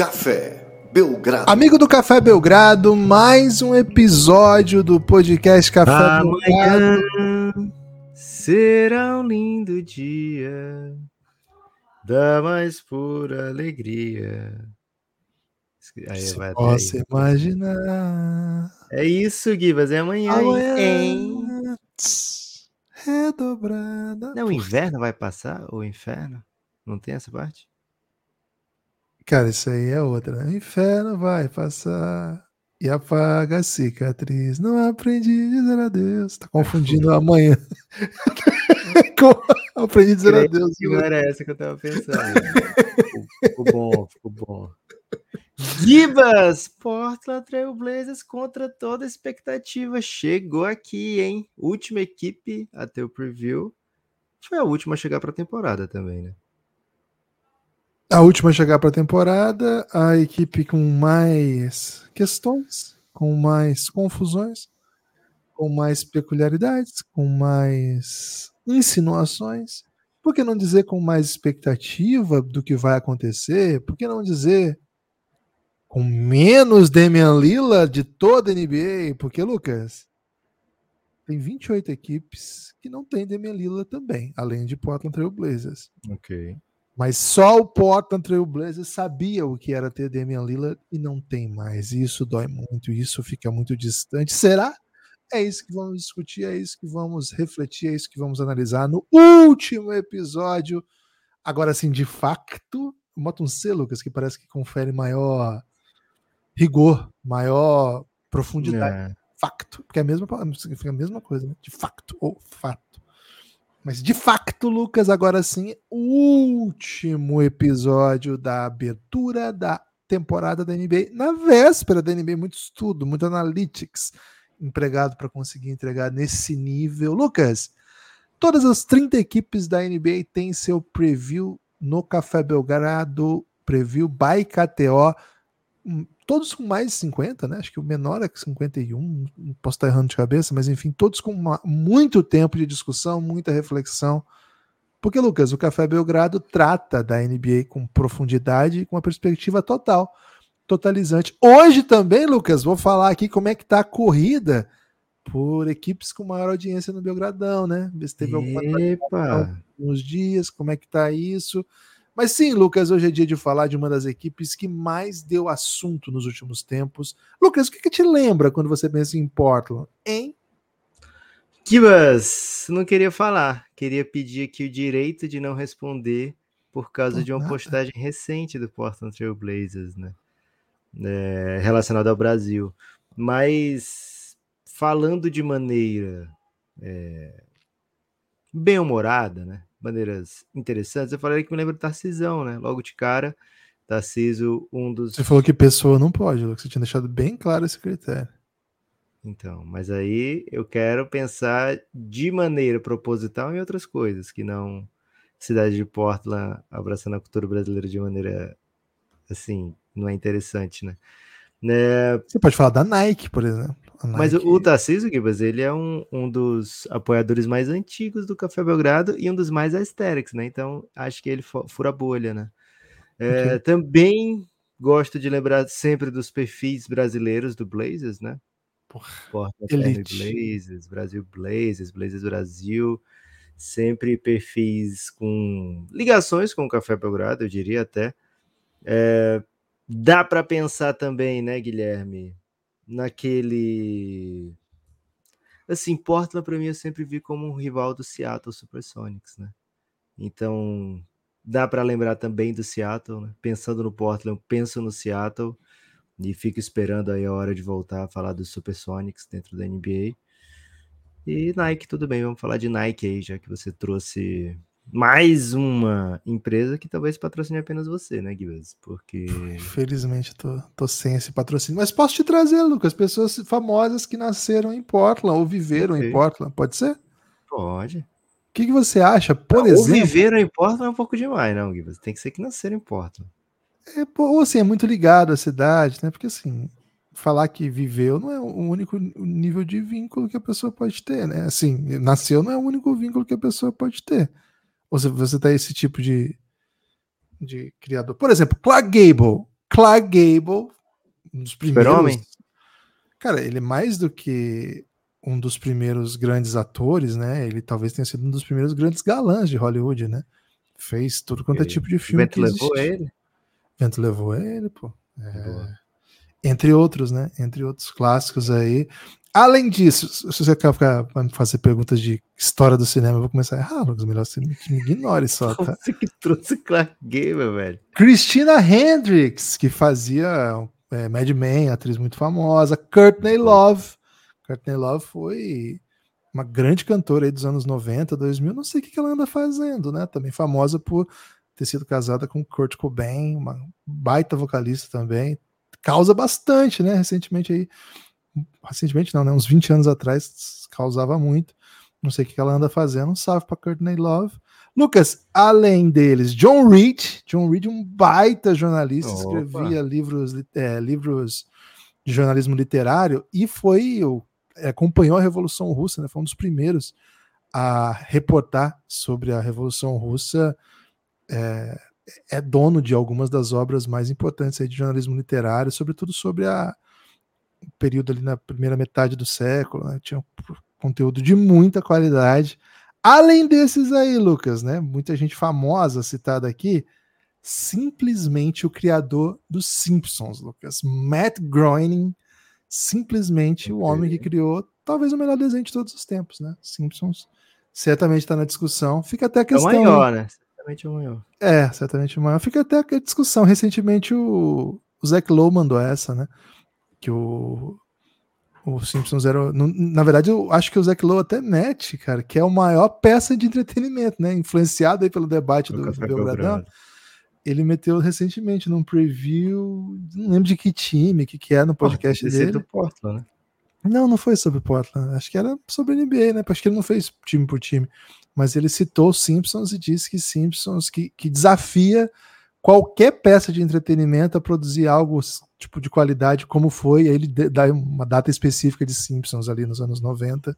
Café Belgrado. Amigo do Café Belgrado, mais um episódio do podcast Café Amanhã Belgrado. será um lindo dia da mais pura alegria. Aí Se vai até possa aí. imaginar. É isso, Gibas, é amanhã? Amanhã, tss, redobrada. Não, o inverno vai passar? O inferno? Não tem essa parte? Cara, isso aí é outra. né? O inferno vai passar e apaga a cicatriz. Não aprendi a dizer adeus. Tá confundindo amanhã. Com- aprendi a dizer Creio adeus. Que não era essa que eu tava pensando. ficou, ficou bom, ficou bom. Gibas! Portland Trail Blazers contra toda expectativa. Chegou aqui, hein? Última equipe a ter o preview. Foi a última a chegar para a temporada também, né? A última a chegar para a temporada, a equipe com mais questões, com mais confusões, com mais peculiaridades, com mais insinuações. Por que não dizer com mais expectativa do que vai acontecer? Por que não dizer com menos Damian Lillard de toda a NBA? Porque, Lucas, tem 28 equipes que não tem Damian Lillard também, além de Portland Trail Blazers. Ok. Mas só o Portland Trail Blazers sabia o que era ter Damian Lillard e não tem mais. E isso dói muito, isso fica muito distante. Será? É isso que vamos discutir, é isso que vamos refletir, é isso que vamos analisar no último episódio. Agora sim, de facto, bota um C, Lucas, que parece que confere maior rigor, maior profundidade. É. Facto, porque é a mesma, significa a mesma coisa, né? De facto ou fato. Mas de facto, Lucas, agora sim, o último episódio da abertura da temporada da NBA, na véspera da NBA, muito estudo, muito analytics empregado para conseguir entregar nesse nível. Lucas, todas as 30 equipes da NBA têm seu preview no Café Belgrado, preview by KTO, todos com mais de 50, né? Acho que o menor é que 51, não posso estar errando de cabeça, mas enfim, todos com uma- muito tempo de discussão, muita reflexão. Porque, Lucas, o Café Belgrado trata da NBA com profundidade e com uma perspectiva total, totalizante. Hoje também, Lucas, vou falar aqui como é que tá a corrida por equipes com maior audiência no Belgradão, né? Ver se teve alguma uns dias, como é que tá isso. Mas sim, Lucas, hoje é dia de falar de uma das equipes que mais deu assunto nos últimos tempos. Lucas, o que, que te lembra quando você pensa em Portland? Hein? Kibas, não queria falar. Queria pedir aqui o direito de não responder por causa Por de uma nada. postagem recente do Portland Trail Blazers, né? É, relacionada ao Brasil. Mas falando de maneira é, bem-humorada, né? Maneiras interessantes, eu falei que me lembra do Tarcisão, né? Logo de cara, Tarciso, um dos. Você falou que pessoa não pode, Lucas. Você tinha deixado bem claro esse critério. Então, mas aí eu quero pensar de maneira proposital em outras coisas, que não cidade de Portland abraçando a cultura brasileira de maneira assim, não é interessante, né? Né, Você pode falar da Nike, por exemplo. Mas o, o Tarcísio Gibas, ele é um, um dos apoiadores mais antigos do Café Belgrado e um dos mais aesthetics, né? Então, acho que ele fu- fura a bolha, né? É, Ok. Também gosto de lembrar sempre dos perfis brasileiros do Blazers, né? Porra, elite. Blazers, Brasil Blazers, Blazers Brasil, sempre perfis com ligações com o Café Belgrado, eu diria até. É, dá para pensar também, né, Guilherme, naquele assim, Portland para mim eu sempre vi como um rival do Seattle Supersonics, né? Então, dá para lembrar também do Seattle, né? Pensando no Portland, penso no Seattle e fico esperando aí a hora de voltar a falar dos Supersonics dentro da NBA. E Nike, tudo bem, vamos falar de Nike aí, já que você trouxe mais uma empresa que talvez patrocine apenas você, né, Gibbs? Porque Infelizmente, tô, tô sem esse patrocínio. Mas posso te trazer, Lucas, pessoas famosas que nasceram em Portland ou viveram em Ok. Portland. Pode ser? O pode. que, que você acha, por Ou exemplo? viveram em Portland é um pouco demais, não, Gibbs? Tem que ser que nasceram em Portland. É, ou assim, é muito ligado à cidade, né? Porque assim, falar que viveu não é o único nível de vínculo que a pessoa pode ter, né? Assim, nasceu não é o único vínculo que a pessoa pode ter. Se você tá esse tipo de, de criador. Por exemplo, Clark Gable Clark Gable, um dos primeiros. Super-Homem? Cara, ele é mais do que um dos primeiros grandes atores, né? Ele talvez tenha sido um dos primeiros grandes galãs de Hollywood, né? Fez tudo quanto é tipo de filme vento levou ele? Vento levou ele, pô. É. Entre outros, né? Entre outros clássicos aí. Além disso, se você quer ficar me fazer perguntas de história do cinema, eu vou começar a errar, Lucas. Melhor você me, me ignore só, tá? Você que trouxe Clark Gable, velho. Christina Hendricks, que fazia é, Mad Men, atriz muito famosa. Courtney Love. Courtney Love foi uma grande cantora aí dos anos 90, 2000. Não sei o que ela anda fazendo, né? Também famosa por ter sido casada com Kurt Cobain, uma baita vocalista também. Causa bastante, né? Recentemente aí. Recentemente não, né? Uns 20 anos atrás causava muito. Não sei o que ela anda fazendo. Um salve pra Courtney Love. Lucas, além deles, John Reed. John Reed, um baita jornalista, Opa. escrevia livros, li- é, livros de jornalismo literário e foi o- é, acompanhou a Revolução Russa, né? Foi um dos primeiros a reportar sobre a Revolução Russa. É, é dono de algumas das obras mais importantes de jornalismo literário, sobretudo sobre a período ali na primeira metade do século, né? Tinha conteúdo de muita qualidade. Além desses aí, Lucas, né? Muita gente famosa citada aqui. Simplesmente o criador dos Simpsons, Lucas. Matt Groening, simplesmente o Ok. homem que criou talvez o melhor desenho de todos os tempos, né? Simpsons certamente está na discussão. Fica até a É o questão. maior, né? Certamente é o maior. É, certamente o maior. Fica até a discussão. Recentemente o, o Zach Lowe mandou essa, né? Que o, o Simpsons era. Na verdade, eu acho que o Zach Lowe até mete, cara, que é a maior peça de entretenimento, né? Influenciado aí pelo debate do, O do Belgradão. Ele meteu recentemente num preview. Não lembro de que time, que, que é no podcast é dele. do Portland, né? Não, não foi sobre Portland. Acho que era sobre NBA, né? Acho que ele não fez time por time. Mas ele citou Simpsons e disse que Simpsons que, que desafia qualquer peça de entretenimento a produzir algo tipo de qualidade como foi. Aí ele dá uma data específica de Simpsons ali nos anos 90.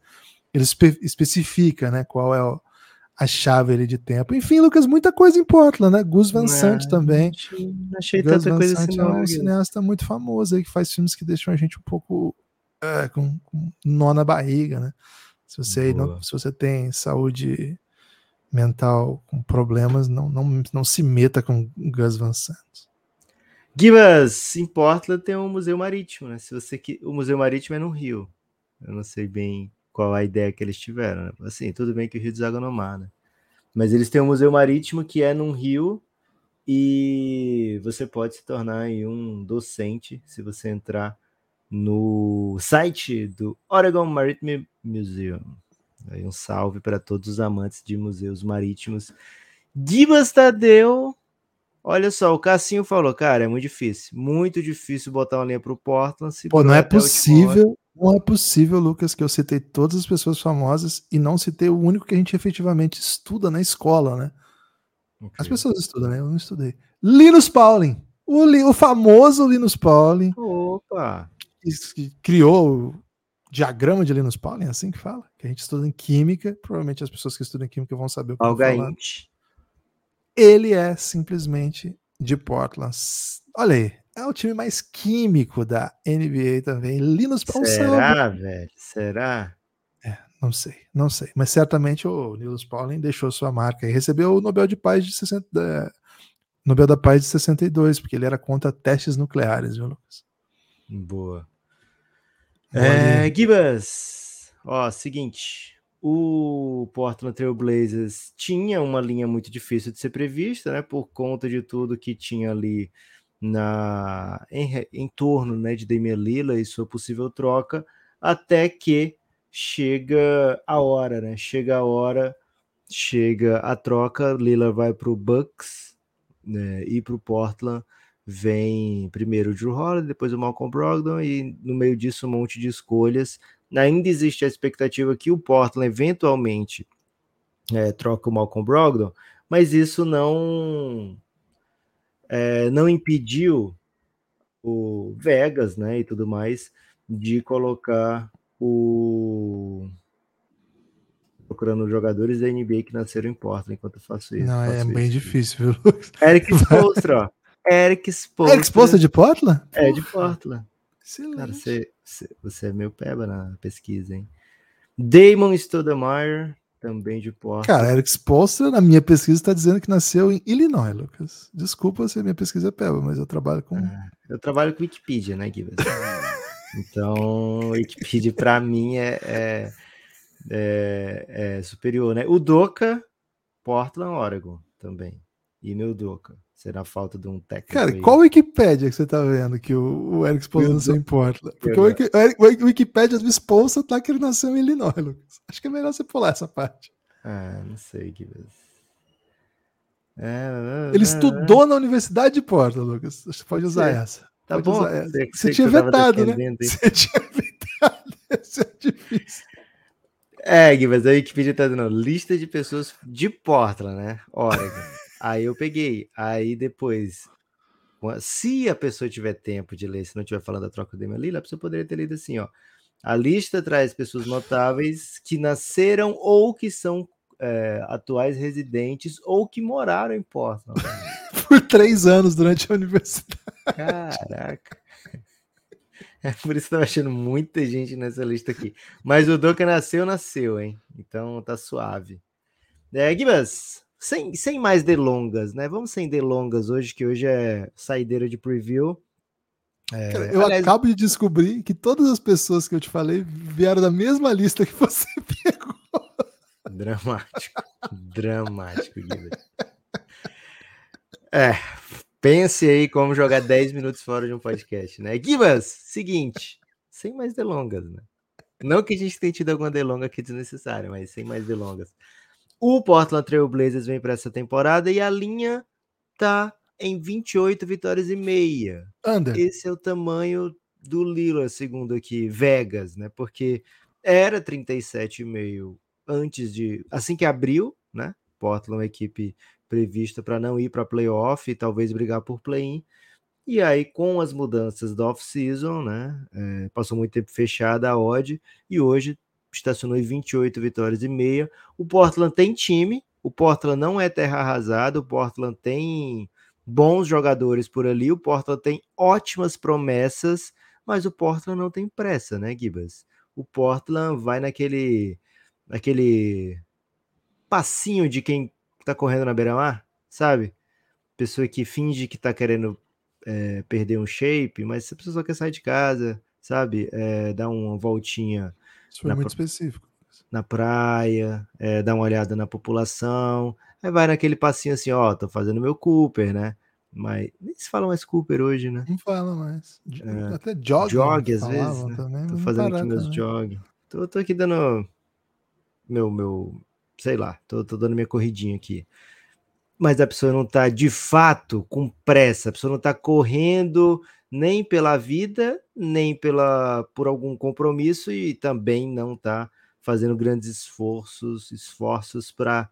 Ele espe- especifica, né? Qual é o- a chave ali de tempo. Enfim, Lucas, muita coisa em Portland, né? Gus Van Sant É, também. Não achei Gus tanta Van coisa Sant assim, é não. um viu? cineasta muito famoso aí que faz filmes que deixam a gente um pouco é, com, com nó na barriga, né? Se você, não, se você tem saúde mental com problemas, não, não, não se meta com Gus Van Sant. Gibas, em Portland tem um museu marítimo, né? Se você que o museu marítimo é no Rio. Eu não sei bem qual a ideia que eles tiveram, né? Assim, tudo bem que o Rio deságua no mar, né? Mas eles têm um museu marítimo que é num rio e você pode se tornar um docente se você entrar no site do Oregon Maritime Museum. Aí um salve para todos os amantes de museus marítimos. Gibas Tadeu Olha só, o Cassinho falou, cara, é muito difícil, muito difícil botar uma linha pro Portland. Pô, segurou não é possível, não é possível, Lucas, que eu citei todas as pessoas famosas e não citei o único que a gente efetivamente estuda na escola, né? As Ok. pessoas estudam, né? Eu não estudei. Linus Pauling. O, Li- o famoso Linus Pauling. Opa! que- que criou o diagrama de Linus Pauling, é assim que fala, que a gente estuda em química, provavelmente as pessoas que estudam em química vão saber o que. Algaint. Ele é simplesmente de Portland. Olha aí, é o time mais químico da NBA também. Linus Pauling, Será, velho? Será? não sei, não sei, mas certamente o Linus Pauling deixou sua marca e recebeu o Nobel de Paz de 60, da- Nobel da Paz de 62, porque ele era contra testes nucleares, viu, Lucas? Boa. Boa É. Gibas, ó, seguinte, o Portland Trail Blazers tinha uma linha muito difícil de ser prevista, né, por conta de tudo que tinha ali na em, em torno, né, de Damian Lillard e sua possível troca, até que chega a hora, né, chega a hora, chega a troca, Lillard vai para o Bucks, né, e para o Portland vem primeiro o Drew Holiday, depois o Malcolm Brogdon e no meio disso um monte de escolhas. Ainda existe a expectativa que o Portland eventualmente é, troque o Malcolm Brogdon, mas isso não é, não impediu o Vegas, né, e tudo mais de colocar o procurando jogadores da NBA que nasceram em Portland enquanto eu faço isso. Não, é faço bem isso. difícil, viu, Lucas? Eric Spoelstra, ó. Eric Spoelstra. Eric Spoelstra de Portland? É, de Portland. Excelente. Cara, você, você, é meu peba na pesquisa, hein? Damon Stoudemire, também de Portland. Cara, Eric Spoelstra, na minha pesquisa, está dizendo que nasceu em Illinois, Lucas. Desculpa se a minha pesquisa é peba, mas eu trabalho com... Ah, eu trabalho com Wikipedia, né, Gibbs? então, Wikipedia para mim é, é, é, é superior, né? O Doca, Portland, Oregon, também. E meu Doca. Será falta de um técnico. Cara, aí. qual Wikipédia que você tá vendo que o, o Eric Spoelstra nasceu em Portland? Porque o, Wiki, o Wikipédia do Spoelstra tá que ele nasceu em Illinois, Lucas. Acho que é melhor você pular essa parte. Ah, não sei que é, Ele estudou na Universidade de Portland, Lucas. Você pode usar Sei. essa. Tá Pode bom. essa. Você- Você tinha vetado, né? Você tinha vetado. Isso é difícil. É, Gibbs, a Wikipedia tá dando lista de pessoas de Portland, né? Oregon. aí eu peguei. Aí depois, se a pessoa tiver tempo de ler, se não estiver falando da troca do Damian Lillard, a pessoa poderia ter lido assim, ó. A lista traz pessoas notáveis que nasceram ou que são é, atuais residentes ou que moraram em Portland. Por três anos durante a universidade. Caraca. É por isso que eu tava achando muita gente nessa lista aqui. Mas o Doca nasceu, nasceu, hein? Então tá suave. É, Gibas, sem, sem mais delongas, né? Vamos sem delongas hoje, que hoje é saideira de preview. É, Cara, eu aliás, acabo de descobrir que todas as pessoas que eu te falei vieram da mesma lista que você pegou. Dramático. dramático, Gibas. É, pense aí como jogar 10 minutos fora de um podcast, né? Gibas, seguinte, sem mais delongas, né? Não que a gente tenha tido alguma delonga aqui desnecessária, mas sem mais delongas. O Portland Trail Blazers vem para essa temporada e a linha tá em 28 vitórias e meia. Anda. Esse é o tamanho do Lillard, segundo aqui, Vegas, né? Porque era 37,5 antes de. Assim que abriu, né? Portland, uma equipe prevista para não ir para playoff e talvez brigar por play-in. E aí, com as mudanças da off-season, né? é, passou muito tempo fechada a odd e hoje estacionou em 28 vitórias e meia. O Portland tem time, o Portland não é terra arrasada, o Portland tem bons jogadores por ali, o Portland tem ótimas promessas, mas o Portland não tem pressa, né, Gibas? O Portland vai naquele naquele passinho de quem tá correndo na beira-mar, sabe? Pessoa que finge que tá querendo é, perder um shape, mas a pessoa só quer sair de casa, sabe? É, dar uma voltinha Isso foi Na muito pro- específico. na praia, é, dar uma olhada na população, aí vai naquele passinho assim, ó, tô fazendo meu Cooper, né? Mas nem se fala mais Cooper hoje, né? Não fala mais. É, Até jog. jog, às vezes, né? Também, Tô fazendo aqui meus também. jog. Tô, tô aqui dando meu, meu, sei lá, tô, tô dando minha corridinha aqui. Mas a pessoa não tá de fato com pressa, a pessoa não tá correndo nem pela vida, nem pela por algum compromisso e também não tá fazendo grandes esforços, esforços para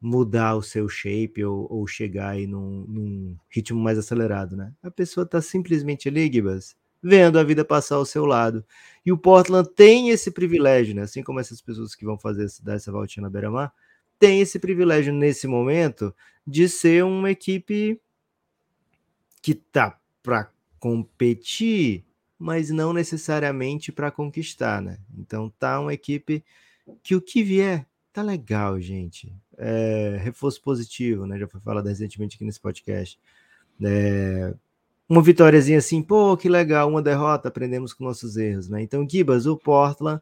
mudar o seu shape ou, ou chegar aí num, num ritmo mais acelerado, né? A pessoa tá simplesmente ali, Gibas, vendo a vida passar ao seu lado. E o Portland tem esse privilégio, né? Assim como essas pessoas que vão fazer dar essa voltinha na beira-mar, tem esse privilégio nesse momento de ser uma equipe que tá para competir, mas não necessariamente para conquistar, né? Então tá uma equipe que o que vier tá legal, gente. É, reforço positivo, né? Já foi falado recentemente aqui nesse podcast. É, uma vitóriazinha assim, pô, que legal, uma derrota, aprendemos com nossos erros, né? Então, Gibas, o Portland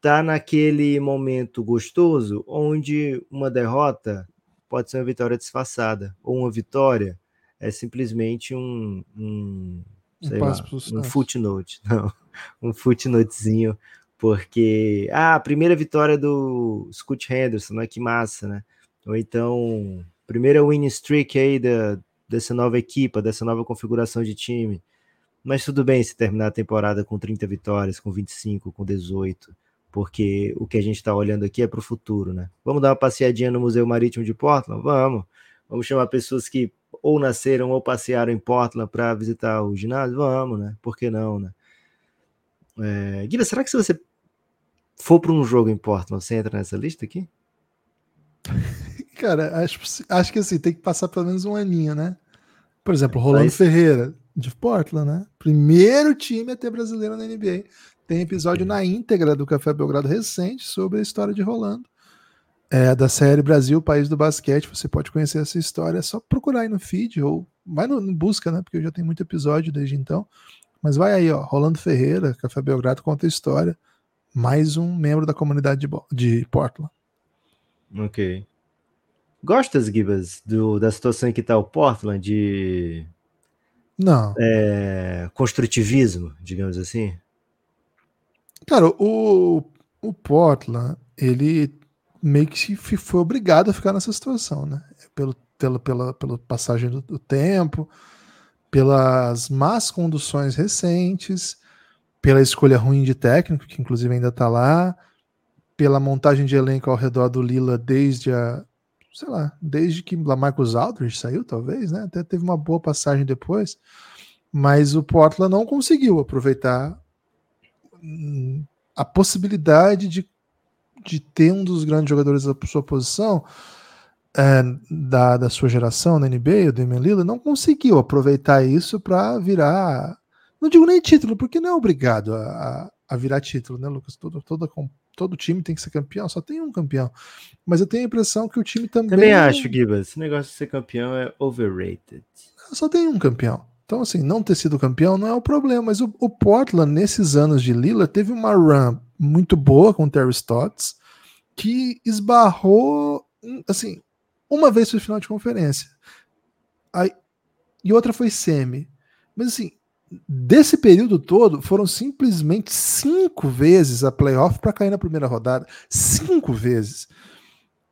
tá naquele momento gostoso onde uma derrota pode ser uma vitória disfarçada, ou uma vitória é simplesmente um, um, Um lá, um footnote, não, um footnotezinho, porque, ah, a primeira vitória do Scott Henderson, né, que massa, né? Ou então, primeira winning streak aí da, dessa nova equipa, dessa nova configuração de time. Mas tudo bem se terminar a temporada com 30 vitórias, com 25, com 18, porque o que a gente está olhando aqui é para o futuro, né? Vamos dar uma passeadinha no Museu Marítimo de Portland? Vamos. Vamos chamar pessoas que ou nasceram ou passearam em Portland para visitar o ginásio? Vamos, né? Por que não, né? É... Guilherme, será que se você for para um jogo em Portland, você entra nessa lista aqui? Cara, acho, acho que assim, tem que passar pelo menos um aninho, né? Por exemplo, Rolando Mas... Ferreira, de Portland, né? Primeiro time a ter brasileiro na NBA. Tem episódio na íntegra do Café Belgrado recente sobre a história de Rolando. É, da série Brasil, País do Basquete. Você pode conhecer essa história. É só procurar aí no feed ou vai no, no busca, né? Porque já tem muito episódio desde então. Mas vai aí, ó. Rolando Ferreira, Café Belgrado conta a história. Mais um membro da comunidade de, de Portland. Ok. Gostas, Gibas, do, da situação em que está o Portland de não. É, construtivismo, digamos assim? Cara, o, o Portland, ele meio que foi obrigado a ficar nessa situação, né? Pelo, pela, pela, pela passagem do, do tempo, pelas más conduções recentes, pela escolha ruim de técnico, que inclusive ainda tá lá, pela montagem de elenco ao redor do Lila desde a, sei lá, desde que Lamarcus Aldridge saiu, talvez, né? Até teve uma boa passagem depois, mas o Portland não conseguiu aproveitar hum, a possibilidade de, de ter um dos grandes jogadores da sua posição é, da, da sua geração na NBA, o Damian Lillard, não conseguiu aproveitar isso para virar, não digo nem título, porque não é obrigado a, a virar título, né, Lucas? Toda, toda todo time tem que ser campeão, só tem um campeão. Mas eu tenho a impressão que o time também. Também acho, Gibas, esse negócio de ser campeão é overrated. Só tem um campeão. Então, assim, não ter sido campeão não é o problema, mas o, o Portland, nesses anos de Lila, teve uma run muito boa com o Terry Stotts, que esbarrou, assim, uma vez foi final de conferência. Aí, e outra foi semi. Mas, assim, desse período todo, foram simplesmente cinco vezes a playoff para cair na primeira rodada. Cinco vezes.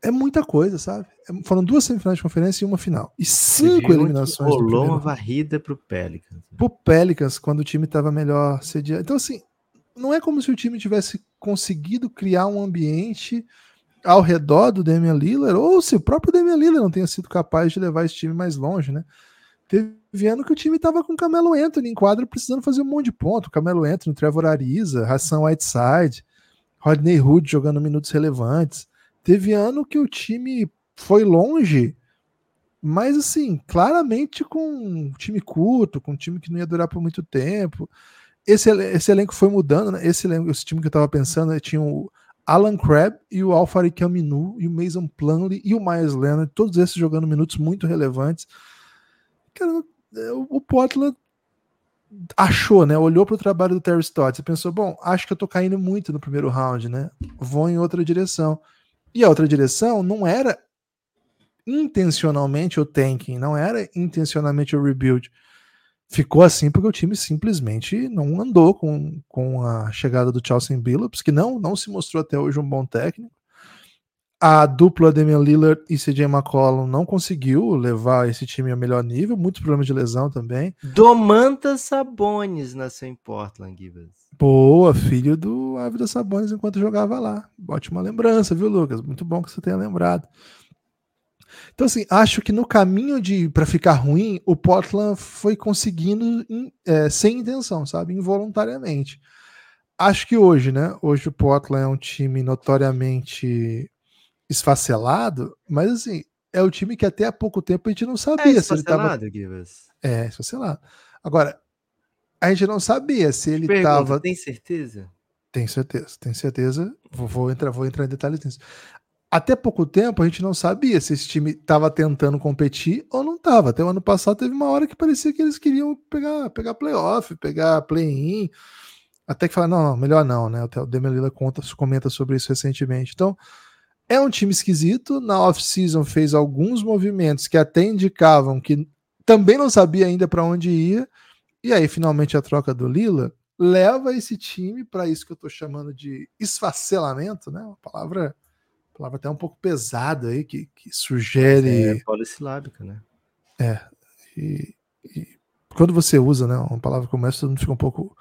É muita coisa, sabe? É, foram duas semifinais de conferência e uma final. E cinco eliminações. Rolou uma varrida pro Pelicans. Pro Pelicans, quando o time estava melhor sediado. Então, assim, não é como se o time tivesse conseguido criar um ambiente ao redor do Damian Lillard, ou se o próprio Damian Lillard não tenha sido capaz de levar esse time mais longe, né? Teve ano que o time tava com o Camelo Anthony em quadra precisando fazer um monte de ponto. Camelo Anthony, Trevor Ariza, Hassan Whiteside, Rodney Hood jogando minutos relevantes. Teve ano que o time foi longe, mas assim, claramente com um time curto, com um time que não ia durar por muito tempo. Esse, esse elenco foi mudando, né? Esse, elenco, esse time que eu tava pensando né? tinha o Alan Crabb e o Alfari Caminu e o Mason Plumlee e o Myers Leonard, todos esses jogando minutos muito relevantes. Cara, é, o Portland achou, né? Olhou para o trabalho do Terry Stotts e pensou: bom, acho que eu tô caindo muito no primeiro round, né? Vou em outra direção. E a outra direção não era intencionalmente o tanking, não era intencionalmente o rebuild. Ficou assim porque o time simplesmente não andou com, com a chegada do Chelsea Billups, que não, não se mostrou até hoje um bom técnico a dupla Damian Lillard e CJ McCollum não conseguiu levar esse time ao melhor nível, muitos problemas de lesão também. Domantas Sabonis nasceu em Portland, Gibbons. Boa, filho do Ávila Sabonis enquanto jogava lá. Ótima lembrança, viu, Lucas? Muito bom que você tenha lembrado. Então, assim, acho que no caminho de para ficar ruim, o Portland foi conseguindo é, sem intenção, sabe? Involuntariamente. Acho que hoje, né? Hoje o Portland é um time notoriamente esfacelado, mas assim, é o time que até há pouco tempo a gente não sabia é se ele estava. É, esfacelado. Agora, a gente não sabia se ele estava. Tem certeza? Tem certeza, tem certeza. Vou, vou, entrar, vou entrar em detalhes nisso. Até pouco tempo a gente não sabia se esse time estava tentando competir ou não estava. Até o ano passado teve uma hora que parecia que eles queriam pegar, pegar playoff, pegar play-in. Até que falaram, não, melhor não, né? O Demelila conta, comenta sobre isso recentemente. Então, é um time esquisito. Na off-season fez alguns movimentos que até indicavam que também não sabia ainda para onde ia. E aí, finalmente, a troca do Lila leva esse time para isso que eu estou chamando de esfacelamento, né? Uma palavra, palavra até um pouco pesada aí, que, que sugere. É polissilábica, né? É. E, e, quando você usa né, uma palavra como essa, todo mundo fica um pouco,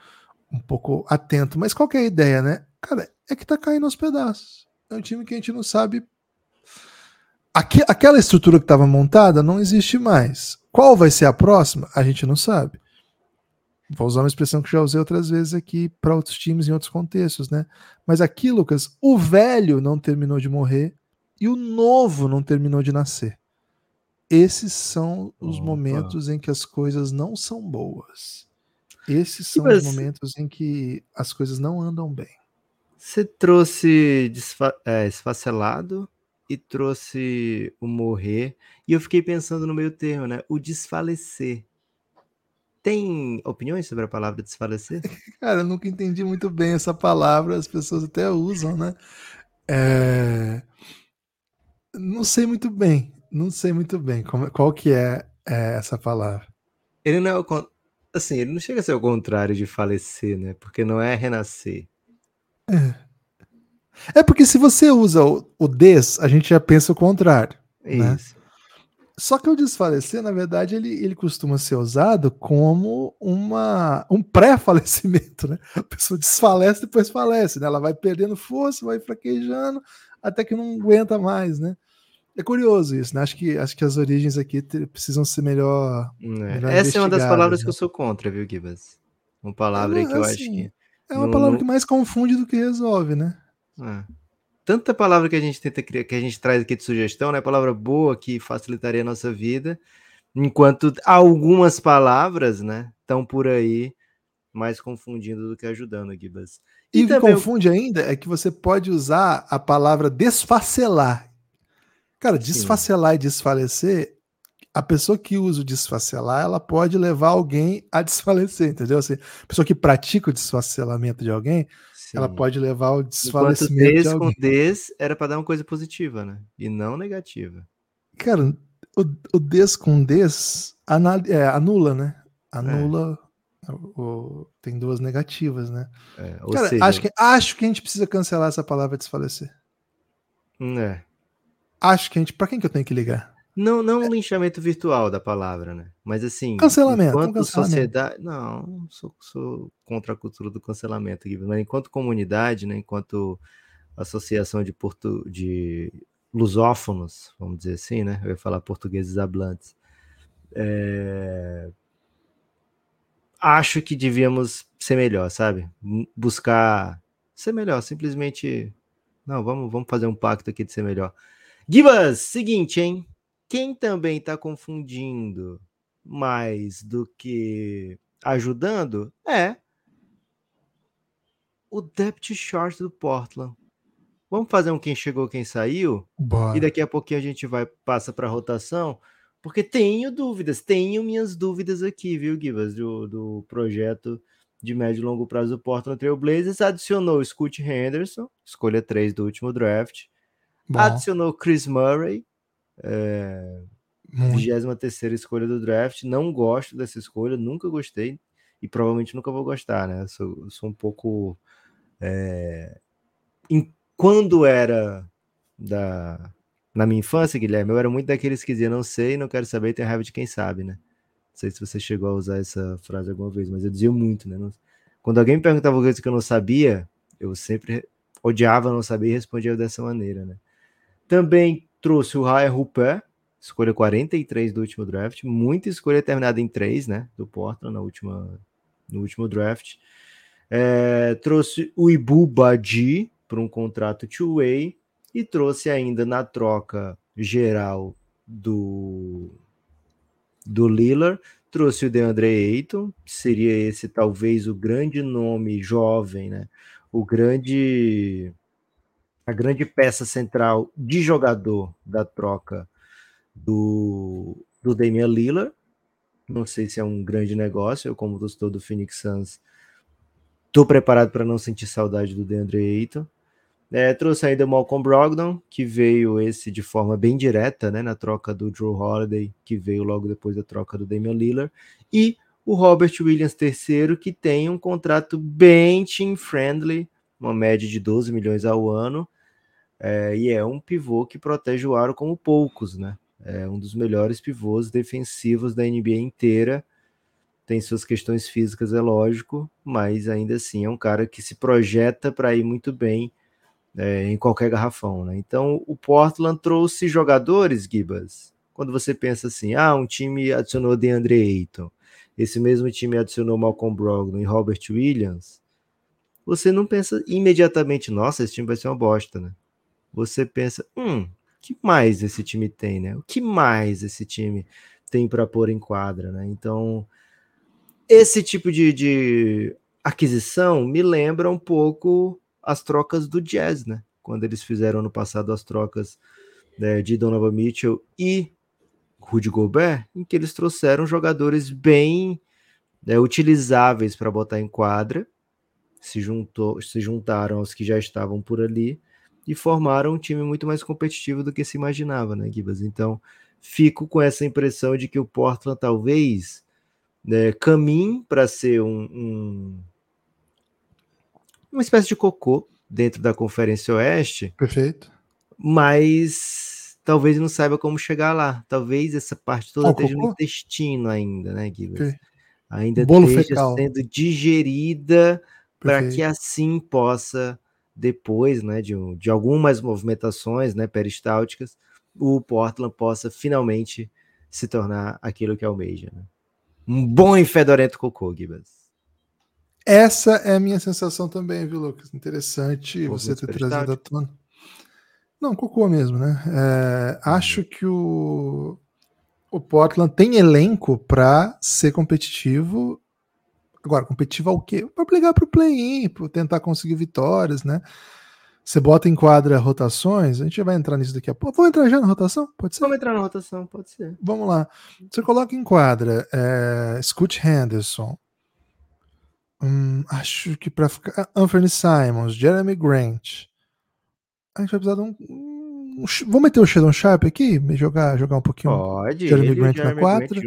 um pouco atento. Mas qual é a ideia, né? Cara, é que tá caindo aos pedaços é um time que a gente não sabe. Aqui, aquela estrutura que estava montada não existe mais. Qual vai ser a próxima? A gente não sabe. Vou usar uma expressão que já usei outras vezes aqui para outros times em outros contextos, né? Mas aqui, Lucas, o velho não terminou de morrer e o novo não terminou de nascer. esses são os Opa. momentos em que as coisas não são boas. Esses são Mas- os momentos em que as coisas não andam bem. Você trouxe desfa é, esfacelado e trouxe o morrer. E eu fiquei pensando no meio termo, né? O desfalecer. Tem opiniões sobre a palavra desfalecer? Cara, eu nunca entendi muito bem essa palavra, as pessoas até usam, né? É, Não sei muito bem, não sei muito bem como- qual que é, é essa palavra. Ele não é o. Assim, ele não chega a ser o contrário de falecer, né? Porque não é renascer. É porque se você usa o, o des, a gente já pensa o contrário. Né? Isso. Só que o desfalecer, na verdade, ele, ele costuma ser usado como uma, um pré-falecimento, né? A pessoa desfalece depois falece, né? Ela vai perdendo força, vai fraquejando, até que não aguenta mais, né? É curioso isso, né? Acho que, acho que as origens aqui precisam ser melhor. É. Melhor Essa é uma das palavras né? que eu sou contra, viu, Gibas? Uma palavra Não, que eu acho assim, que. É uma Não- palavra que mais confunde do que resolve, né? É. Tanta palavra que a gente tenta criar, que a gente traz aqui de sugestão, né? Palavra boa que facilitaria a nossa vida, enquanto algumas palavras, né, estão por aí mais confundindo do que ajudando, Gibas. E, o que também- confunde ainda é que você pode usar a palavra desfacelar. Cara, desfacelar e desfalecer, a pessoa que usa o desfacelar, ela pode levar alguém a desfalecer, entendeu? Assim, a pessoa que pratica o desfacelamento de alguém, ela Sim. pode levar ao Enquanto desfalecimento de des com alguém. des era para dar uma coisa positiva, né? E não negativa. Cara, o, o des com des é, anula, né? Anula. o- o- tem duas negativas, né? É, Cara, seja, acho, que, acho que a gente precisa cancelar essa palavra desfalecer. hum, é. Acho que a gente. Pra quem que eu tenho que ligar? Não, não um linchamento virtual da palavra, né? Mas assim, Cancelamento, um enquanto cancelamento. sociedade, não, sou, sou contra a cultura do cancelamento, mas enquanto comunidade, né, enquanto associação de portu, de lusófonos, vamos dizer assim, né? Eu ia falar portugueses hablantes. É, Acho que devíamos ser melhor, sabe? Buscar ser melhor, simplesmente não, vamos, vamos fazer um pacto aqui de ser melhor. Gibas, seguinte, hein? Quem também está confundindo mais do que ajudando é o depth chart do Portland. Vamos fazer um quem chegou, quem saiu? Bora. E daqui a pouquinho a gente vai passa para rotação, porque tenho dúvidas, tenho minhas dúvidas aqui, viu, Gibas, do, do projeto de médio e longo prazo do Portland Trail Blazers. Adicionou Scoot Henderson, escolha 3 do último draft. Bom, Adicionou Chris Murray, é, muito. 23 escolha do draft. Não gosto dessa escolha, nunca gostei e provavelmente nunca vou gostar, né? Eu sou, eu sou um pouco. é, em- quando era da, na minha infância, Guilherme, eu era muito daqueles que diziam não sei, não quero saber, tenho raiva de quem sabe, né? Não sei se você chegou a usar essa frase alguma vez, mas eu dizia muito, né? Não- Quando alguém me perguntava alguma coisa que eu não sabia, eu sempre odiava não saber e respondia dessa maneira, né? Também trouxe o Ryan Rupert, escolha 43 do último draft, muita escolha terminada em 3, né? Do Portland na última, no último draft. É, trouxe o Ibu Badi para um contrato two-way e trouxe ainda na troca geral do do Lillard, trouxe o DeAndre Ayton, seria esse talvez o grande nome jovem, né? O grande a grande peça central de jogador da troca do, do Damian Lillard. Não sei se é um grande negócio, eu como torcedor do Phoenix Suns estou preparado para não sentir saudade do DeAndre Ayton. É, trouxe ainda o Malcolm Brogdon, que veio esse de forma bem direta, né, na troca do Drew Holiday, que veio logo depois da troca do Damian Lillard, e o Robert Williams III, que tem um contrato bem team-friendly, uma média de 12 milhões ao ano, é, e é um pivô que protege o aro como poucos, né? É um dos melhores pivôs defensivos da NBA inteira. Tem suas questões físicas, é lógico, mas ainda assim é um cara que se projeta para ir muito bem é, em qualquer garrafão, né? Então o Portland trouxe jogadores, Gibas. Quando você pensa assim, ah, um time adicionou DeAndre Ayton, esse mesmo time adicionou Malcolm Brogdon e Robert Williams, você não pensa imediatamente, nossa, esse time vai ser uma bosta, né? Você pensa, hum, que mais esse time tem, né? O que mais esse time tem para pôr em quadra, né? Então, esse tipo de, de aquisição me lembra um pouco as trocas do Jazz, né? Quando eles fizeram no passado as trocas né, de Donovan Mitchell e Rudy Gobert, em que eles trouxeram jogadores bem né, utilizáveis para botar em quadra, se, juntou, se juntaram aos que já estavam por ali e formaram um time muito mais competitivo do que se imaginava, né, Gibas? Então, fico com essa impressão de que o Portland talvez né, caminhe para ser um, um, uma espécie de cocô dentro da Conferência Oeste. Perfeito. Mas talvez não saiba como chegar lá. Talvez essa parte toda oh, esteja cocô? no intestino ainda, né, Gibas? Okay. Ainda Bolo esteja fecal. sendo digerida para que assim possa depois, né, de, de algumas movimentações, né, peristálticas, o Portland possa finalmente se tornar aquilo que almeja. Né? Um bom e fedorento cocô, Gibas. Essa é a minha sensação também, viu, Lucas? Interessante você ter trazido à tona. Não, cocô mesmo, né? É, acho que o, o Portland tem elenco para ser competitivo. Agora, competitivo ao quê? Para brigar para o play-in, para tentar conseguir vitórias, né? Você bota em quadra rotações, a gente vai entrar nisso daqui a pouco. Vamos entrar já na rotação? Pode ser? Vamos entrar na rotação, pode ser. Vamos lá. Você coloca em quadra é, Scott Henderson. Hum, acho que para ficar. Ah, Anthony Simons, Jeremy Grant. A gente vai precisar de um. um vamos meter o Sheldon Sharp aqui? Jogar, jogar um pouquinho. Pode. Jeremy Grant Jeremy na 4.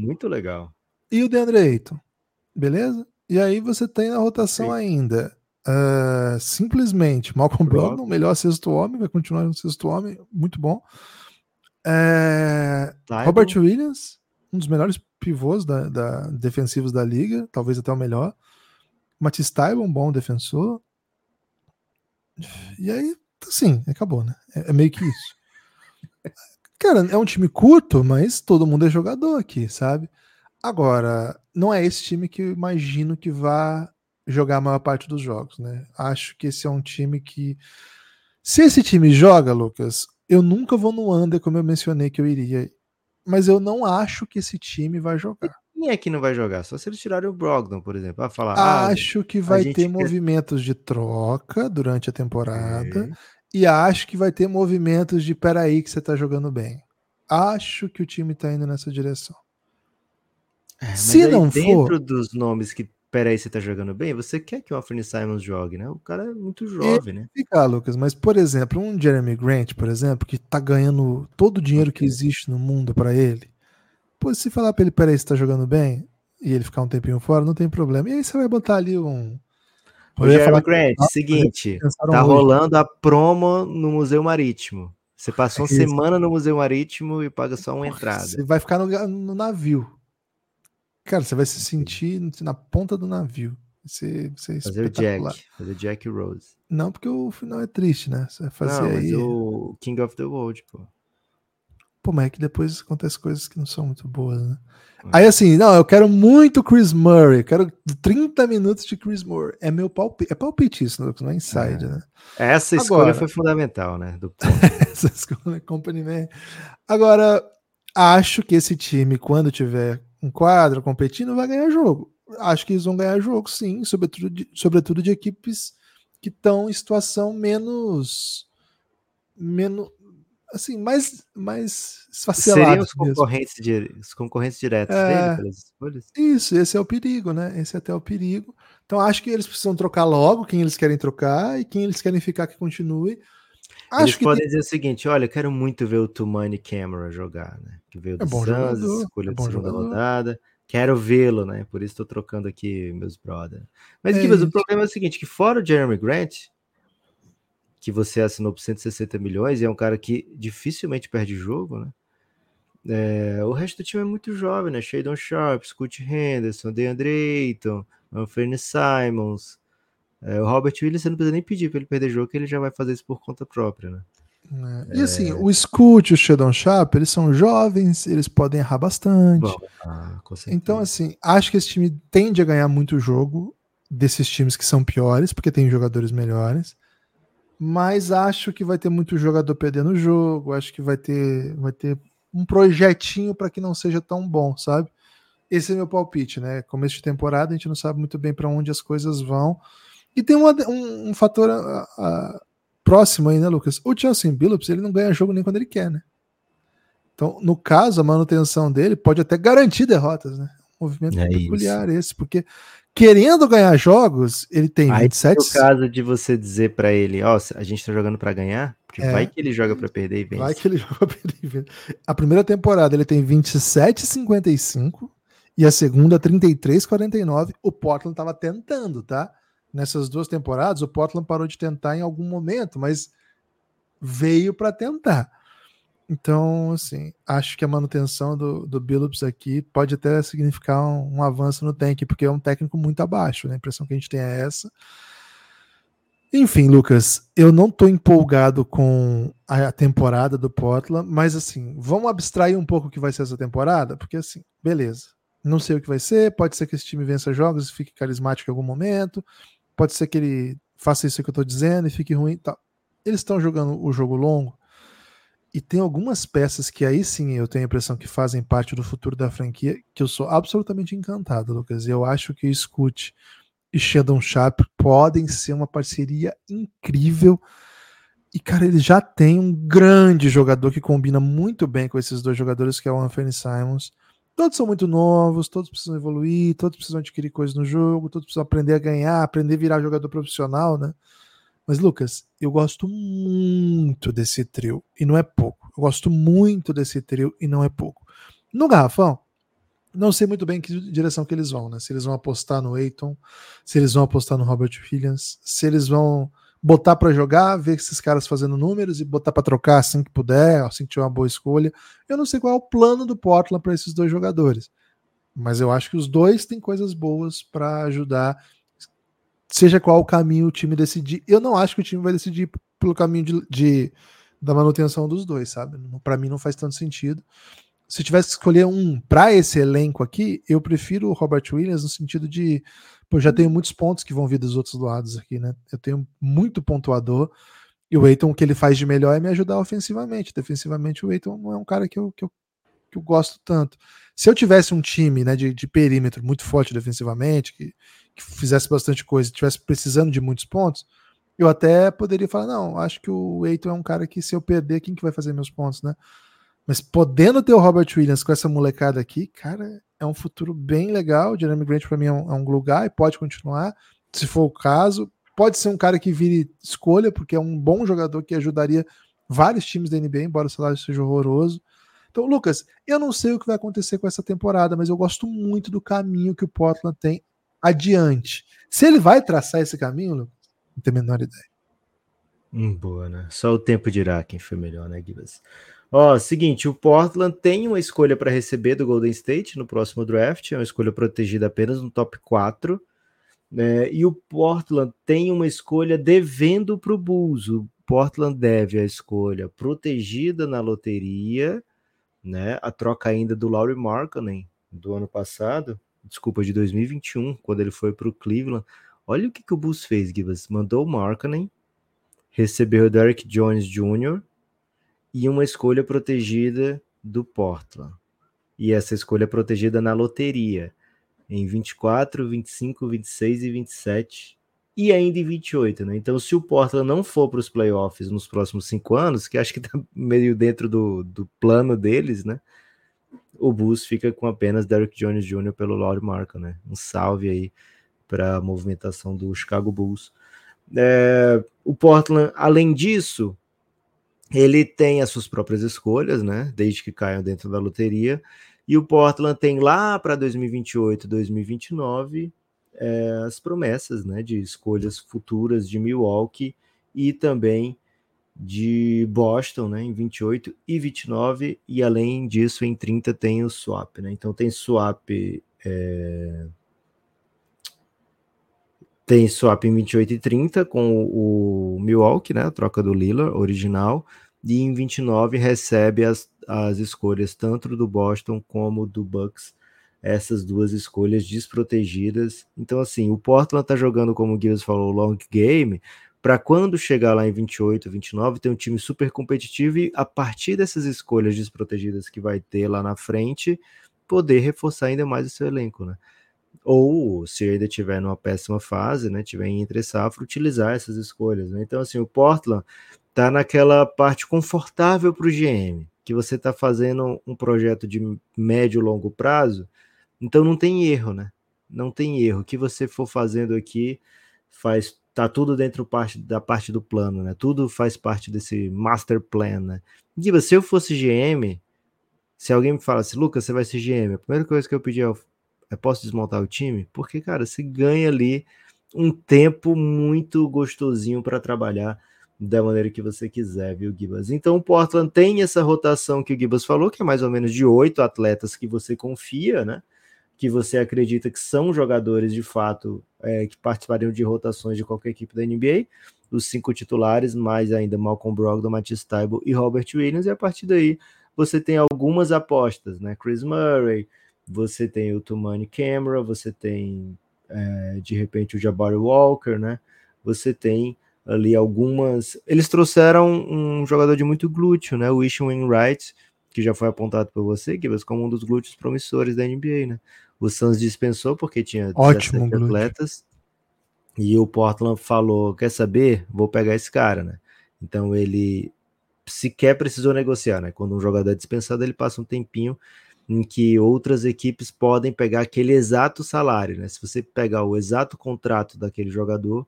muito legal. E o DeAndre Ayton. Beleza? E aí você tem na rotação Sim. ainda Uh, simplesmente, Malcolm Brogdon, melhor sexto homem, vai continuar no sexto homem, muito bom. Uh, Robert Williams, um dos melhores pivôs da, da, defensivos da liga, talvez até o melhor. Matisse um bom defensor. E aí, assim, acabou, né? É, é meio que isso. Cara, é um time curto, mas todo mundo é jogador aqui, sabe? Agora, não é esse time que eu imagino que vá jogar a maior parte dos jogos, né? Acho que esse é um time que. Se esse time joga, Lucas, eu nunca vou no under, como eu mencionei que eu iria. Mas eu não acho que esse time vai jogar. Quem é que não vai jogar? Só se eles tirarem o Brogdon, por exemplo. Vai falar. Ah, acho que vai ter quer... movimentos de troca durante a temporada. E acho que vai ter movimentos de peraí que você tá jogando bem. Acho que o time tá indo nessa direção. É, se não dentro for. Dentro dos nomes que peraí, você tá jogando bem? Você quer que o Anthony Simons jogue, né? O cara é muito jovem, né? Fica, Lucas, mas por exemplo, um Jeremy Grant, por exemplo, que tá ganhando todo o dinheiro que existe no mundo para ele. Pô, se falar pra ele, peraí, você tá jogando bem? E ele ficar um tempinho fora, não tem problema. E aí você vai botar ali um. Jeremy Grant, que... seguinte, tá hoje. rolando a promo no Museu Marítimo. Você passou uma é semana no Museu Marítimo e paga só uma entrada. Você vai ficar no, no navio. Cara, você vai se sentir na ponta do navio. Você, você fazer o Jack, fazer Jack Rose. Não, porque o final é triste, né? Você vai fazer não, aí. o King of the World, pô. Pô, mas é que depois acontecem coisas que não são muito boas, né? É. Aí assim, não, eu quero muito Chris Murray, quero 30 minutos de Chris Murray. É meu palpite, é palpite isso, não é inside, é. né? Essa escolha Agora, foi fundamental, né? Do... essa escolha é Company Man. Agora, acho que esse time, quando tiver um quadro competindo, vai ganhar jogo. Acho que eles vão ganhar jogo, sim, sobretudo de, sobretudo de equipes que estão em situação menos. menos assim, mais, mais Seriam os concorrentes, de, os concorrentes diretos é, dele pelas escolhas? Isso, esse é o perigo, né? Esse é até o perigo. Então acho que eles precisam trocar logo quem eles querem trocar e quem eles querem ficar que continue. Acho Eles que podem tem... dizer o seguinte: olha, eu quero muito ver o Tumani Camera jogar, né? Que veio é do é Suns, escolha é de segunda jogador. rodada. Quero vê-lo, né? Por isso estou trocando aqui meus brothers. Mas, é o problema é o seguinte: que fora o Jeremy Grant, que você assinou por 160 milhões, e é um cara que dificilmente perde jogo, né? É, o resto do time é muito jovem, né? Shadon Sharp, Scott Henderson, DeAndre Ayton, Anthony Simons, é, o Robert Williams, você não precisa nem pedir para ele perder jogo, que ele já vai fazer isso por conta própria, né? É. E assim, o Scoot e o Sheldon Sharp, eles são jovens, eles podem errar bastante. Bom, ah, então, assim, acho que esse time tende a ganhar muito jogo desses times que são piores, porque tem jogadores melhores. mas acho que vai ter muito jogador perdendo o jogo, acho que vai ter, vai ter um projetinho para que não seja tão bom, sabe? Esse é meu palpite, né? Começo de temporada, a gente não sabe muito bem para onde as coisas vão. E tem uma, um, um, fator a, a, próximo aí, né, Lucas? O Chelsea Billups, ele não ganha jogo nem quando ele quer, né? Então, no caso, a manutenção dele pode até garantir derrotas, né? Um movimento é peculiar isso. esse, porque querendo ganhar jogos, ele tem Aí 27. No caso de você dizer para ele, ó, oh, a gente tá jogando para ganhar, porque é, vai que ele joga para perder e vence. Vai que ele joga pra perder e vence. A primeira temporada ele tem 27,55 e a segunda 33,49. O Portland tava tentando, tá? Nessas duas temporadas, o Portland parou de tentar em algum momento, mas veio para tentar. Então, assim, acho que a manutenção do, do Billups aqui pode até significar um, um, avanço no tank, porque é um técnico muito abaixo, né? A impressão que a gente tem é essa. Enfim, Lucas, eu não tô empolgado com a temporada do Portland, mas assim, vamos abstrair um pouco o que vai ser essa temporada, porque assim, beleza. Não sei o que vai ser, pode ser que esse time vença jogos e fique carismático em algum momento, pode ser que ele faça isso que eu tô dizendo e fique ruim, tá. Eles estão jogando o jogo longo, e tem algumas peças que aí sim eu tenho a impressão que fazem parte do futuro da franquia, que eu sou absolutamente encantado, Lucas. Eu acho que Scoot e Sheldon Sharp podem ser uma parceria incrível. E, cara, ele já tem um grande jogador que combina muito bem com esses dois jogadores, que é o Anthony Simons. Todos são muito novos, todos precisam evoluir, todos precisam adquirir coisas no jogo, todos precisam aprender a ganhar, aprender a virar jogador profissional, né? Mas, Lucas, eu gosto muito desse trio e não é pouco. Eu gosto muito desse trio e não é pouco. No Garrafão, não sei muito bem que direção que eles vão, né? Se eles vão apostar no Eiton, se eles vão apostar no Robert Williams, se eles vão botar para jogar, ver esses caras fazendo números e botar para trocar assim que puder, assim que tiver uma boa escolha. Eu não sei qual é o plano do Portland para esses dois jogadores, mas eu acho que os dois têm coisas boas para ajudar seja qual o caminho o time decidir. Eu não acho que o time vai decidir pelo caminho de, de da manutenção dos dois, sabe? Para mim não faz tanto sentido. Se tivesse que escolher um para esse elenco aqui, eu prefiro o Robert Williams no sentido de, pô, já tenho muitos pontos que vão vir dos outros lados aqui, né? Eu tenho muito pontuador. E o Eiton, o que ele faz de melhor é me ajudar ofensivamente. Defensivamente, o Eiton não é um cara que eu, que eu, que eu gosto tanto. Se eu tivesse um time né, de, de perímetro muito forte defensivamente, que, que fizesse bastante coisa, estivesse precisando de muitos pontos, eu até poderia falar, não, acho que o Eiton é um cara que se eu perder, quem que vai fazer meus pontos, né? Mas podendo ter o Robert Williams com essa molecada aqui, cara, é um futuro bem legal. O Jeremy Grant para mim é um, é um glue guy, pode continuar, se for o caso. Pode ser um cara que vire escolha, porque é um bom jogador que ajudaria vários times da NBA, embora o salário seja horroroso. Então, Lucas, eu não sei o que vai acontecer com essa temporada, mas eu gosto muito do caminho que o Portland tem adiante. Se ele vai traçar esse caminho, Lucas, não tenho a menor ideia. Hum, boa, né? Só o tempo dirá quem foi melhor, né, Gibas? Ó, seguinte, o Portland tem uma escolha para receber do Golden State no próximo draft, é uma escolha protegida apenas no top 4. Né? E o Portland tem uma escolha devendo para o Bulls. O Portland deve a escolha protegida na loteria, né? A troca ainda do Laurie Markkanen do ano passado, desculpa, de 2021, quando ele foi para o Cleveland. Olha o que, que o Bulls fez, Givas. Mandou o Markkanen, recebeu o Derek Jones Jr. e uma escolha protegida do Portland. E essa escolha é protegida na loteria, em 24, 25, 26 e 27 e ainda em 28, né? Então, se o Portland não for para os playoffs nos próximos cinco anos, que acho que está meio dentro do, do plano deles, né? o Bulls fica com apenas Derrick Jones Jr. pelo Laurie Marca, né? Um salve aí para a movimentação do Chicago Bulls. É, o Portland, além disso, ele tem as suas próprias escolhas, né? Desde que caiam dentro da loteria. E o Portland tem lá para 2028, 2029 é, as promessas, né? De escolhas futuras de Milwaukee e também de Boston, né, em 28 e 29, e além disso, em 30 tem o swap, né? Então tem swap. É... Tem swap em 28 e 30 com o Milwaukee, né? A troca do Lillard original. E em 29 recebe as, as escolhas tanto do Boston como do Bucks. Essas duas escolhas desprotegidas. Então, assim, o Portland tá jogando, como o Gibbs falou, long game, para quando chegar lá em 28, 29, ter um time super competitivo e a partir dessas escolhas desprotegidas que vai ter lá na frente, poder reforçar ainda mais o seu elenco, né? Ou se ainda tiver numa péssima fase, né, tiver em entre safra, utilizar essas escolhas, né? Então assim, o Portland tá naquela parte confortável para o GM, que você está fazendo um projeto de médio e longo prazo, então não tem erro, né? Não tem erro. O que você for fazendo aqui faz tá tudo dentro parte, da parte do plano, né? Tudo faz parte desse master plan, né? Diva, se eu fosse GM, se alguém me falasse, Lucas, você vai ser GM, a primeira coisa que eu pedi é, posso desmontar o time? Porque, cara, você ganha ali um tempo muito gostosinho para trabalhar da maneira que você quiser, viu, Gibas? Então o Portland tem essa rotação que o Gibas falou, que é mais ou menos de oito atletas que você confia, né? Que você acredita que são jogadores de fato é, que participariam de rotações de qualquer equipe da NBA. Os cinco titulares, mais ainda Malcolm Brogdon, Matisse Taibo e Robert Williams, e a partir daí você tem algumas apostas, né? Chris Murray, você tem o Tumani Camera, você tem é, de repente o Jabari Walker, né? Você tem ali algumas. Eles trouxeram um jogador de muito glúteo, né? O Ishon Wainwright, que já foi apontado por você, que como um dos glúteos promissores da NBA, né? O Suns dispensou porque tinha Ótimo atletas. E o Portland falou: quer saber? Vou pegar esse cara, né? Então ele sequer precisou negociar, né? Quando um jogador é dispensado, ele passa um tempinho em que outras equipes podem pegar aquele exato salário, né? Se você pegar o exato contrato daquele jogador,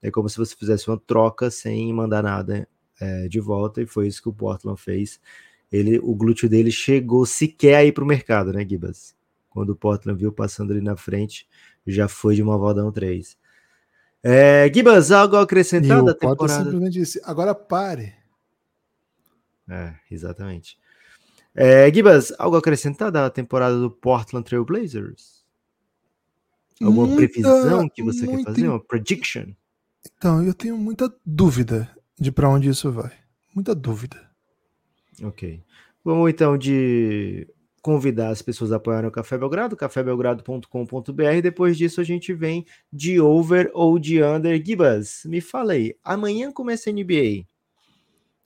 é como se você fizesse uma troca sem mandar nada é, de volta, e foi isso que o Portland fez. Ele, o glúteo dele chegou sequer aí para o mercado, né, Gibas? Quando o Portland viu passando ali na frente, já foi de uma Valdão 3. É, Gibas, algo a acrescentar da temporada? simplesmente disse, agora pare. É, exatamente. É, Gibas, algo a acrescentar da temporada do Portland Trail Blazers? Alguma muita, previsão que você quer fazer? Uma prediction? Então, eu tenho muita dúvida de para onde isso vai. Muita dúvida. Ok. Vamos então de convidar as pessoas a apoiarem o Café Belgrado, cafébelgrado.com.br. Depois disso, a gente vem de over ou de under. Gibas, me fala aí, amanhã começa a NBA.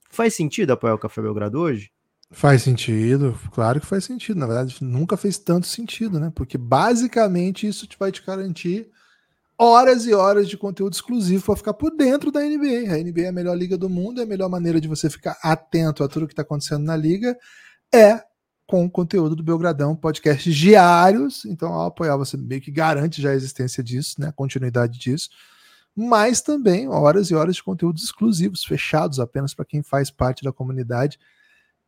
Faz sentido apoiar o Café Belgrado hoje? Faz sentido, claro que faz sentido. Na verdade, nunca fez tanto sentido, né? Porque basicamente isso vai te garantir horas e horas de conteúdo exclusivo para ficar por dentro da NBA. A NBA é a melhor liga do mundo, é a melhor maneira de você ficar atento a tudo que está acontecendo na liga é com o conteúdo do Belgradão, podcasts diários. Então, ao apoiar, você meio que garante já a existência disso, né? A continuidade disso. Mas também horas e horas de conteúdos exclusivos, fechados apenas para quem faz parte da comunidade.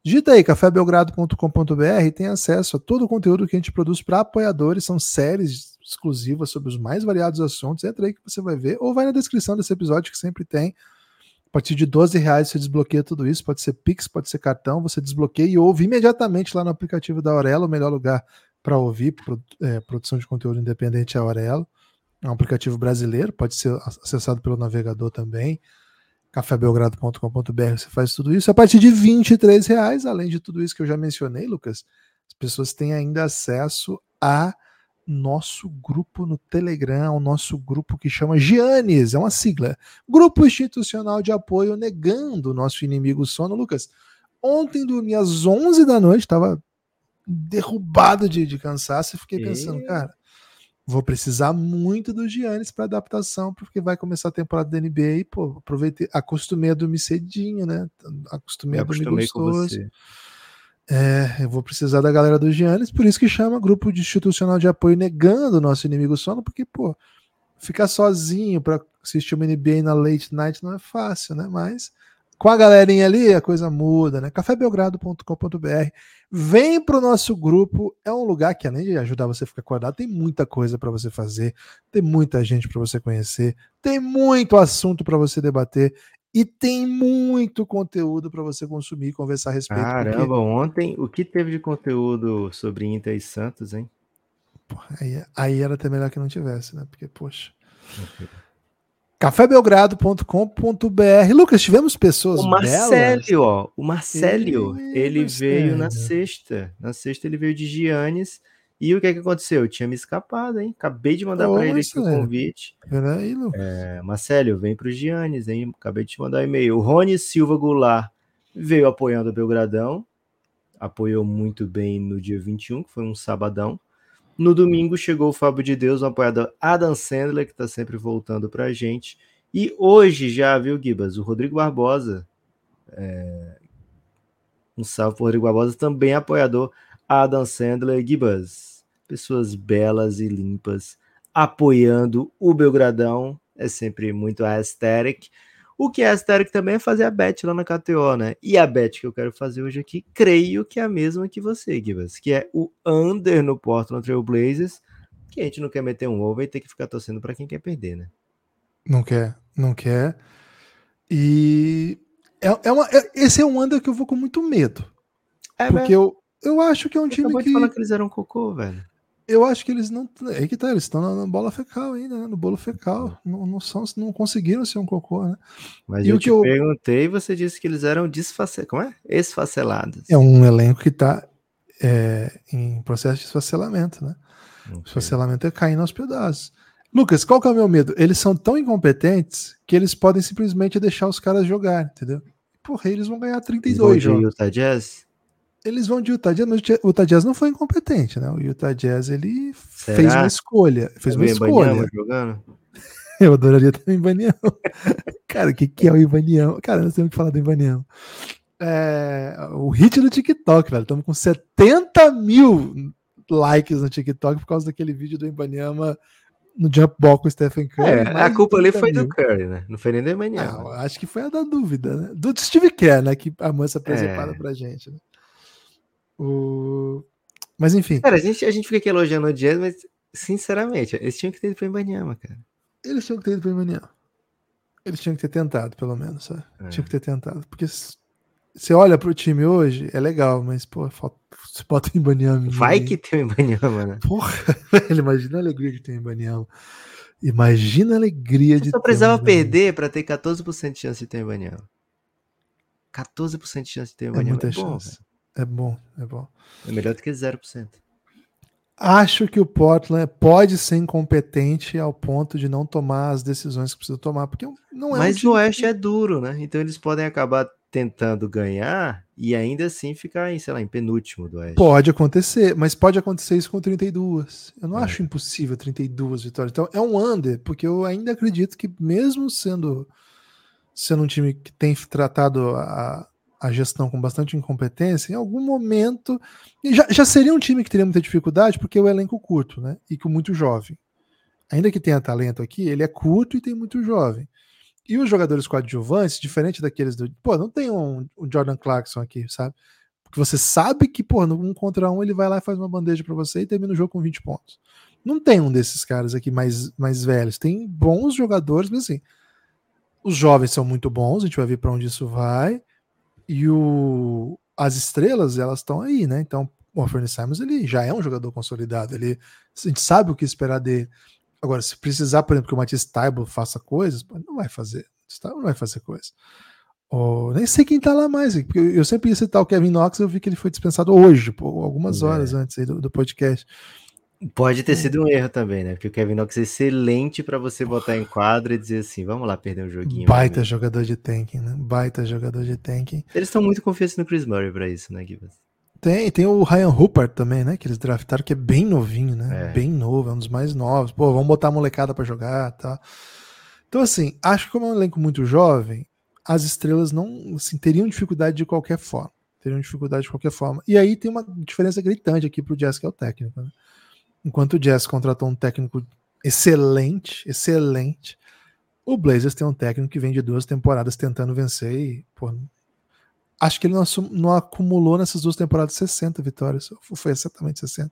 Digita aí, cafébelgrado.com.br e tem acesso a todo o conteúdo que a gente produz para apoiadores. São séries exclusiva sobre os mais variados assuntos. Entra aí que você vai ver, ou vai na descrição desse episódio que sempre tem. A partir de 12 reais você desbloqueia tudo isso. Pode ser Pix, pode ser cartão. Você desbloqueia e ouve imediatamente lá no aplicativo da Aurelo, o melhor lugar para ouvir é, produção de conteúdo independente é a Aurelo. É um aplicativo brasileiro, pode ser acessado pelo navegador também. cafébelgrado.com.br você faz tudo isso. A partir de 23 reais, além de tudo isso que eu já mencionei, Lucas, as pessoas têm ainda acesso a nosso grupo no Telegram, o nosso grupo que chama Gianes, é uma sigla. Grupo Institucional de Apoio Negando o Nosso Inimigo Sono. Lucas, ontem dormi às 11 da noite, estava derrubado de, de cansaço e fiquei pensando, e... cara, vou precisar muito do Giannis para adaptação, porque vai começar a temporada da NBA e, pô, aproveitei, acostumei a dormir cedinho, né? Acostumei, a dormir gostoso. É, eu vou precisar da galera do Giannis, por isso que chama grupo de institucional de apoio negando o nosso inimigo sono, porque, pô, ficar sozinho para assistir uma NBA na late night não é fácil, né? Mas com a galerinha ali a coisa muda, né? cafébelgrado.com.br. Vem pro nosso grupo, é um lugar que além de ajudar você a ficar acordado, tem muita coisa para você fazer, tem muita gente para você conhecer, tem muito assunto para você debater e tem muito conteúdo para você consumir e conversar a respeito. Caramba, porque... ontem o que teve de conteúdo sobre Inter e Santos, hein? aí, aí, era até melhor que não tivesse, né? Porque, poxa. cafébelgrado.com.br Lucas, tivemos pessoas O Marcelo, ó, o Marcelo, ele, ele veio na sexta. Na sexta ele veio de Giannis E o que, é que aconteceu? Eu tinha me escapado, hein? Acabei de mandar para ele aqui o convite. Peraí, Lu. É, Marcelo, vem para os Giannis, hein? Acabei de te mandar um e-mail. O Rony Silva Goulart veio apoiando o Belgradão, apoiou muito bem no dia 21, que foi um sabadão. No domingo chegou o Fábio de Deus, um apoiador Adam Sandler, que está sempre voltando para a gente. E hoje já, viu, Gibas? O Rodrigo Barbosa, é, um salve para Rodrigo Barbosa, também apoiador Adam Sandler, Gibas. Pessoas belas e limpas apoiando o Belgradão. É sempre muito aesthetic. O que é aesthetic também é fazer a bet lá na KTO, né? E a bet que eu quero fazer hoje aqui, creio que é a mesma que você, Gibas, que é o under no Portland Trail Blazers, que a gente não quer meter um over e ter que ficar torcendo para quem quer perder, né? Não quer, não quer. E é, é uma, é- esse é um under que eu vou com muito medo. É, Porque eu, eu acho que é um Você time de que. falar que eles eram cocô, velho. Eu acho que eles não. É que tá, eles estão na, na bola fecal ainda, né? No bolo fecal. Não, não, são, não conseguiram ser um cocô, né? Mas E eu o te que eu- perguntei e você disse que eles eram desfacelados. Como é? Esfacelados. É um elenco que tá é, em processo de esfacelamento, né? Ok. Esfacelamento é caindo aos pedaços. Lucas, qual que é o meu medo? Eles são tão incompetentes que eles podem simplesmente deixar os caras jogar, entendeu? Porra, eles vão ganhar Eles 32 vão de jogos. Utah Jazz? Eles vão de Utah Jazz, mas o Utah Jazz não foi incompetente, né? O Utah Jazz ele Será? fez uma escolha, fez uma Também Banyama escolha. jogando? Eu adoraria ter o Ibanião. Cara, o que, que é o Ibanião? Cara, nós temos que falar do Ibanião. É, o hit do TikTok, velho. Estamos com 70 mil likes no TikTok por causa daquele vídeo do Ibaniama no jump ball com o Stephen Curry. É, a culpa ali 30 foi do mil. Curry, né? Não foi nem do Emmanuel. Não, acho que foi a da dúvida, né? Do Steve Kerr, né? Que a moça preservada É. pra gente. Né? O... Mas enfim, Cara, a gente, a gente fica aqui elogiando o Jazz, mas sinceramente, eles tinham que ter ido pro Embanyama, cara. eles tinham que ter ido pro Ibanião. Eles tinham que ter tentado, pelo menos, sabe? É. Tinham que ter tentado. Porque você olha pro time hoje, é legal, mas, pô, falta, você bota o Ibaniama. Vai que tem o Embanyama, né? Porra, velho, imagina a alegria de ter o Ibaniama. Imagina a alegria Você de só ter precisava um Wembanyama. perder pra ter 14% de chance de ter o Embanyama. 14% de chance de ter o É muita É, bom, chance. É bom, é bom. é melhor do que 0%. Acho que o Portland pode ser incompetente ao ponto de não tomar as decisões que precisa tomar, porque não é um Mas time o Oeste é duro, né? Então eles podem acabar tentando ganhar e ainda assim ficar em, sei lá, em penúltimo do Oeste. Pode acontecer, mas pode acontecer isso com 32. Eu não É. acho impossível 32 vitórias. Então é um under, porque eu ainda acredito que mesmo sendo sendo um time que tem tratado a, a gestão com bastante incompetência, em algum momento já, já seria um time que teria muita dificuldade, porque o elenco curto, né? E com muito jovem. Ainda que tenha talento aqui, ele é curto e tem muito jovem. E os jogadores coadjuvantes, diferente daqueles do. Pô, não tem um, um Jordan Clarkson aqui, sabe? Porque você sabe que, pô, no um contra um ele vai lá e faz uma bandeja pra você e termina o jogo com 20 pontos. Não tem um desses caras aqui mais, mais velhos. Tem bons jogadores, mas assim, os jovens são muito bons, a gente vai ver pra onde isso vai. E o, as estrelas, elas estão aí, né? Então, o Anthony Simons, ele já é um jogador consolidado. Ele, a gente sabe o que esperar dele. Agora, se precisar, por exemplo, que o Matisse Taibo faça coisas, não vai fazer. Taibo não vai fazer coisa. Ou, nem sei quem tá lá mais, porque eu, sempre ia citar o Kevin Knox, eu vi que ele foi dispensado hoje, pô, algumas É. horas antes do, do podcast. Pode ter sido um erro também, né? Porque o Kevin Knox é excelente pra você botar em quadro e dizer assim, vamos lá perder um joguinho. Baita jogador de tanking, né? Baita jogador de tanking. Eles estão muito confiantes no Chris Murray pra isso, né, Gibas? Tem, tem o Ryan Hooper também, né? Que eles draftaram, que é bem novinho, né? É. Bem novo, é um dos mais novos. Pô, vamos botar a molecada pra jogar tá? Então, assim, acho que como é um elenco muito jovem, as estrelas não assim, teriam dificuldade de qualquer forma. Teriam dificuldade de qualquer forma. E aí tem uma diferença gritante aqui pro Jazz, que é o técnico. Né? Enquanto o Jazz contratou um técnico excelente, excelente, o Blazers tem um técnico que vem de duas temporadas tentando vencer e, pô, acho que ele não, não acumulou nessas duas temporadas 60 vitórias. Foi exatamente 60.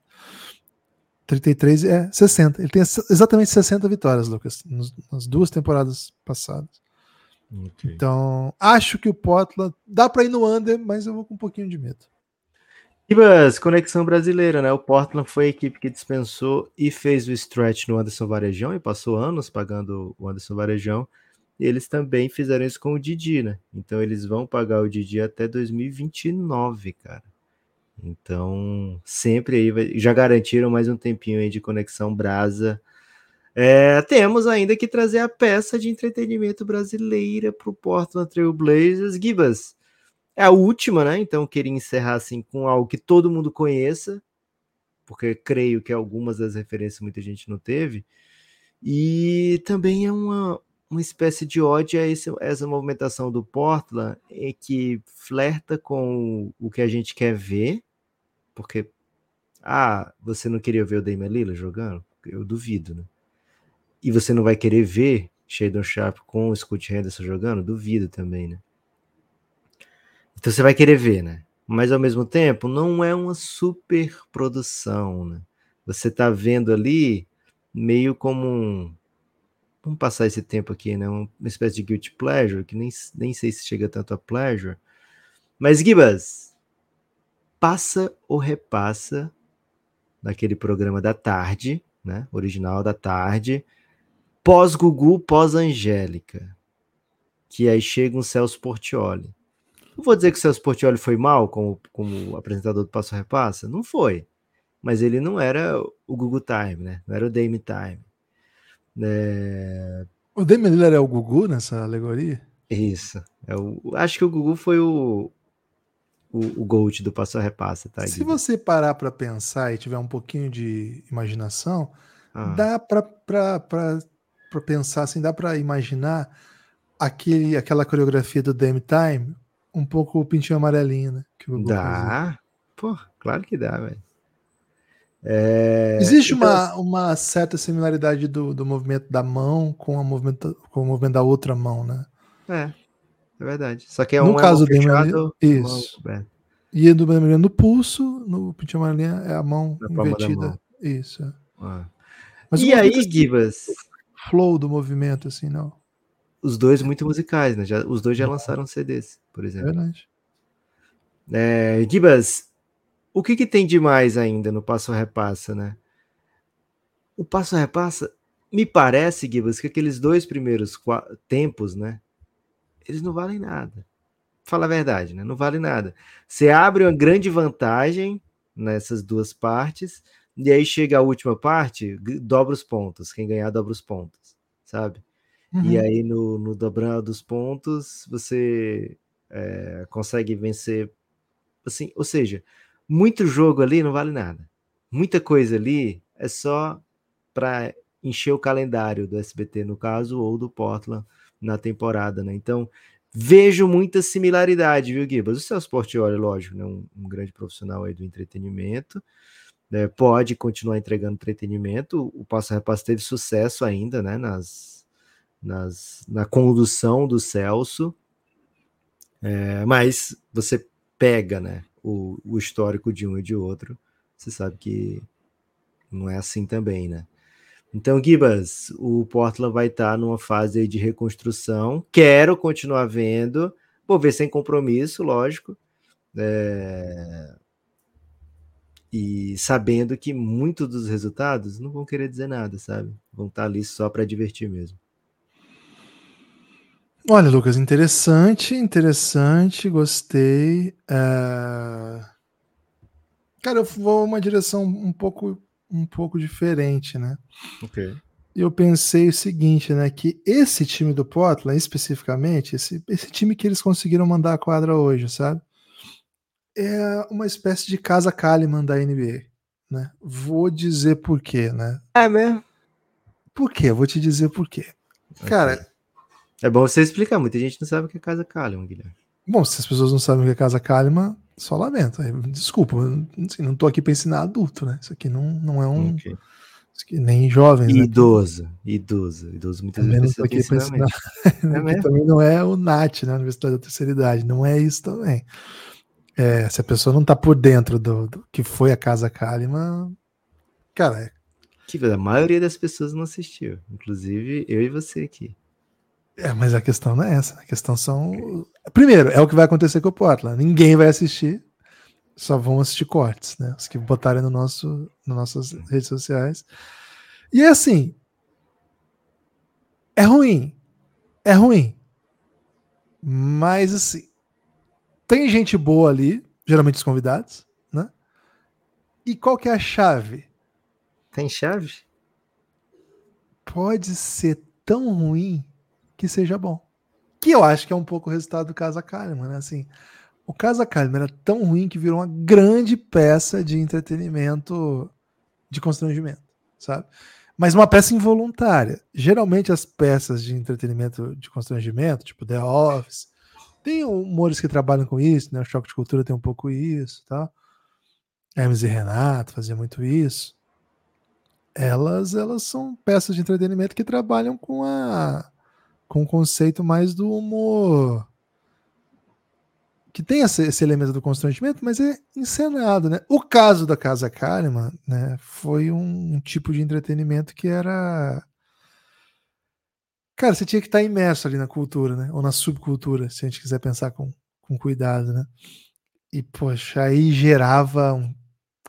33 é 60. Ele tem ex- exatamente 60 vitórias, Lucas, nas duas temporadas passadas. Então, acho que o Portland dá para ir no under, mas eu vou com um pouquinho de medo. Gibas, conexão brasileira, né? O Portland foi a equipe que dispensou e fez o stretch no Anderson Varejão e passou anos pagando o Anderson Varejão. E eles também fizeram isso com o Didi, né? Então eles vão pagar o Didi até 2029, cara. Então, sempre aí vai, já garantiram mais um tempinho aí de conexão brasa. É, temos ainda que trazer a peça de entretenimento brasileira para o Portland Trail Blazers. Gibas, é a última, né? Então, eu queria encerrar assim com algo que todo mundo conheça, porque creio que algumas das referências muita gente não teve. E também é uma, uma espécie de ódio a esse, essa movimentação do Portland em que flerta com o que a gente quer ver, porque ah, você não queria ver o Damian Lillard jogando? Eu duvido, né? E você não vai querer ver Shadon Sharp com o Scott Henderson jogando? Duvido também, né? Então você vai querer ver, né? Mas ao mesmo tempo, não é uma super produção, né? Você tá vendo ali meio como um. Vamos passar esse tempo aqui, né? Uma espécie de guilty pleasure, que nem, nem sei se chega tanto a pleasure. Mas, Gibas, passa ou repassa naquele programa da tarde, né? Original da tarde, pós-Gugu, pós-Angélica. Que aí chega um Celso Portioli. Não vou dizer que o Celso Portioli foi mal como, como apresentador do Passo Repassa, não foi mas ele não era o Google Time, né? Não era o Dame Time. É... O Dame Lillard é o Gugu nessa alegoria? Isso. É o... Acho que o Gugu foi o, o, o Gold do Passo a Repassa, tá? Se você parar para pensar e tiver um pouquinho de imaginação, ah. dá para pensar assim, dá para imaginar aquele, aquela coreografia do Dame Time um pouco o pintinho amarelinho, né? dá. Pô, claro que dá, velho. É, Existe então, uma, uma certa similaridade do, do movimento da mão com, a movimento, com o movimento da outra mão, né? É, é verdade. Só que é no um caso do fechado, isso. E do no pulso, no pintinho amarelinho é a mão Na invertida. Mão. Isso. É. Ah. Mas e aí, Gibas? Flow do movimento, assim, não. Os dois muito musicais, né? Já, os dois já lançaram CDs, por exemplo. Verdade. É, Gibas, o que, que tem de mais ainda no passo repassa, né? O passo repassa, me parece, Gibas, que aqueles dois primeiros tempos, né? Eles não valem nada. Fala a verdade, né? Não vale nada. Você abre uma grande vantagem nessas duas partes, e aí chega a última parte, dobra os pontos. Quem ganhar, dobra os pontos, sabe? Uhum. E aí no, no dos pontos, você é, consegue vencer. Assim, ou seja, muito jogo ali não vale nada. Muita coisa ali é só para encher o calendário do SBT, no caso, ou do Portland na temporada, né? Então, vejo muita similaridade, viu, Gibas? O Celso Portioli, lógico, né? Um, um, grande profissional aí do entretenimento, né? pode continuar entregando entretenimento. O Passo Repasso teve sucesso ainda, né? Nas, nas, na condução do Celso, é, mas você pega, né? o, o histórico de um e de outro, você sabe que não é assim também, né? Então, Gibas, o Portland vai estar tá numa fase de reconstrução. Quero continuar vendo. Vou ver sem compromisso, lógico. É... E sabendo que muitos dos resultados não vão querer dizer nada, sabe? Vão estar tá ali só para divertir mesmo. Olha, Lucas, interessante, interessante, gostei. É... Cara, eu vou uma direção um pouco, um pouco diferente, né? Ok. Eu pensei o seguinte, né? Que esse time do Portland, especificamente, esse, esse time que eles conseguiram mandar a quadra hoje, sabe? É uma espécie de casa Kalimann da NBA, né? Vou dizer por quê, né? É mesmo? Por quê? Vou te dizer por quê. Okay. É bom você explicar, muita gente não sabe o que é Casa Kalimann, Guilherme. Bom, se as pessoas não sabem o que é Casa Kalimann, só lamento. Desculpa, assim, não tô aqui para ensinar adulto, né? Isso aqui não, não é um. Okay. Nem jovens. Né? Idoso, né? idoso, idoso muitas também vezes. Não aqui ensinar. É também não é o NAT, né? Universidade da Terceira Idade. Não é isso também. É, se a pessoa não tá por dentro do, do que foi a Casa Kalimann, cara. É... Que a maioria das pessoas não assistiu, inclusive eu e você aqui. É, mas a questão não é essa. A questão são. Primeiro, é o que vai acontecer com o Portland. Ninguém vai assistir, só vão assistir cortes, né? Os que botarem no nosso, nas nossas redes sociais. E é assim. É ruim. É ruim. Mas assim. Tem gente boa ali, geralmente os convidados, né? E qual que é a chave? Tem chave? Pode ser tão ruim que seja bom. Que eu acho que é um pouco o resultado do Casa Kalimann, né? Assim, o Casa Kalimann era tão ruim que virou uma grande peça de entretenimento de constrangimento, sabe? Mas uma peça involuntária. Geralmente as peças de entretenimento de constrangimento, tipo The Office, tem humores que trabalham com isso, né? O Choque de Cultura tem um pouco isso, tá? Hermes e Renato fazia muito isso. Elas, elas são peças de entretenimento que trabalham com a com o conceito mais do humor que tem esse, elemento do constrangimento, mas é encenado, né? O caso da Casa Kalimann, né, foi um, um, tipo de entretenimento que era cara, você tinha que estar imerso ali na cultura, né? Ou na subcultura, se a gente quiser pensar com, com cuidado, né? E poxa, aí gerava um,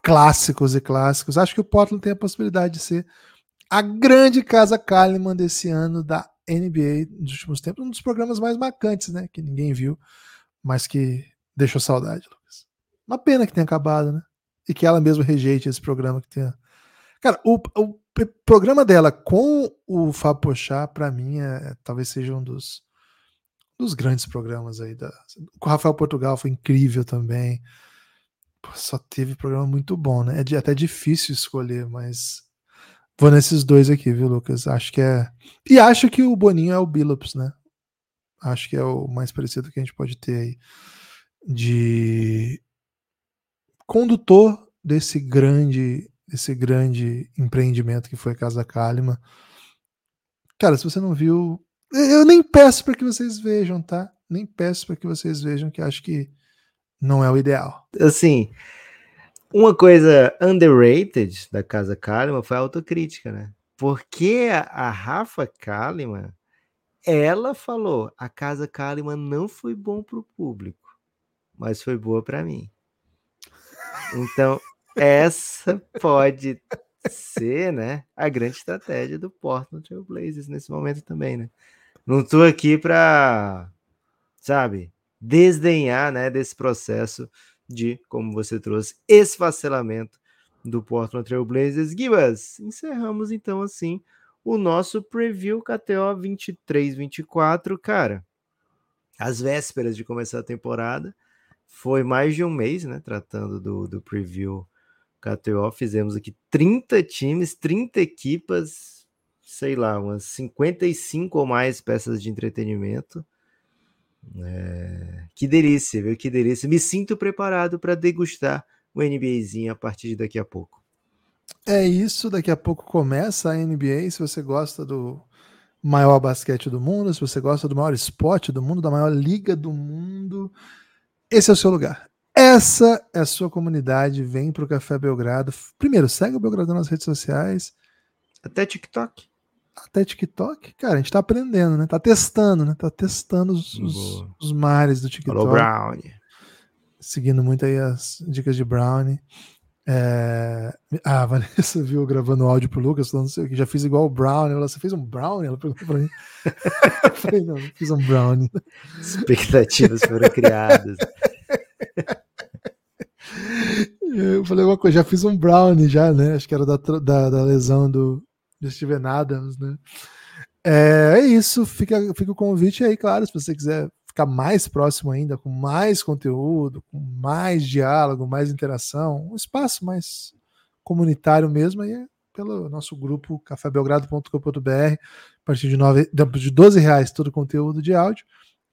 clássicos e clássicos. Acho que o Portland tem a possibilidade de ser a grande Casa Kalimann desse ano da NBA nos últimos tempos, um dos programas mais marcantes, né? Que ninguém viu mas que deixou saudade, Lucas. Uma pena que tenha acabado, né? E que ela mesma rejeite esse programa que tenha. Cara, o, o programa dela com o Fábio Pochá, para mim, é, talvez seja um dos, dos grandes programas aí. Da... Com o Rafael Portugal foi incrível também. Pô, só teve programa muito bom, né? É até difícil escolher, mas vou nesses dois aqui, viu, Lucas? Acho que é. E acho que o Boninho é o Billups, né? Acho que é o mais parecido que a gente pode ter aí de condutor desse grande desse grande empreendimento que foi a Casa Kalima. Cara, se você não viu, eu nem peço para que vocês vejam, tá? Nem peço para que vocês vejam, que acho que não é o ideal. Assim, uma coisa underrated da Casa Kalima foi a autocrítica, né? Porque a Rafa Kalimann ela falou: a Casa Kalimann não foi bom para o público, mas foi boa para mim. Então, essa pode ser, né, a grande estratégia do Portland Trail Blazers nesse momento também, né? Não estou aqui para, sabe, desdenhar, né, desse processo de, como você trouxe, esfacelamento do Portland Trail Blazers. Gibas, encerramos então assim o nosso preview KTO 23-24, cara. Às vésperas de começar a temporada, foi mais de um mês, né? Tratando do, do preview KTO, fizemos aqui 30 times, 30 equipas, sei lá, umas 55 ou mais peças de entretenimento. É... Que delícia, viu? Que delícia. Me sinto preparado para degustar o NBAzinho a partir de daqui a pouco. É isso, daqui a pouco começa a NBA. Se você gosta do maior basquete do mundo, se você gosta do maior esporte do mundo, da maior liga do mundo, esse é o seu lugar. Essa é a sua comunidade. Vem para o Café Belgrado. Primeiro, segue o Belgrado nas redes sociais. Até TikTok. Até TikTok. Cara, a gente tá aprendendo, né? Tá testando, né? Tá testando os, os, os mares do TikTok. Falou, Brownie. Seguindo muito aí as dicas de Brownie. É... Ah, a Vanessa viu gravando áudio pro Lucas, falando assim, que já fiz igual o Brown. Ela, você fez um Brown? Ela perguntou pra mim. eu falei, não, não fiz um Brown. Expectativas foram criadas. Eu falei uma coisa, já fiz um brownie já, né? Acho que era da, da, da lesão do, do Steven Adams, né? É, é, isso, fica, fica o convite aí, claro, se você quiser ficar mais próximo ainda, com mais conteúdo, com mais diálogo, mais interação, um espaço mais comunitário mesmo, aí é pelo nosso grupo cafébelgrado.com.br, a partir de, 9, de 12 reais todo o conteúdo de áudio.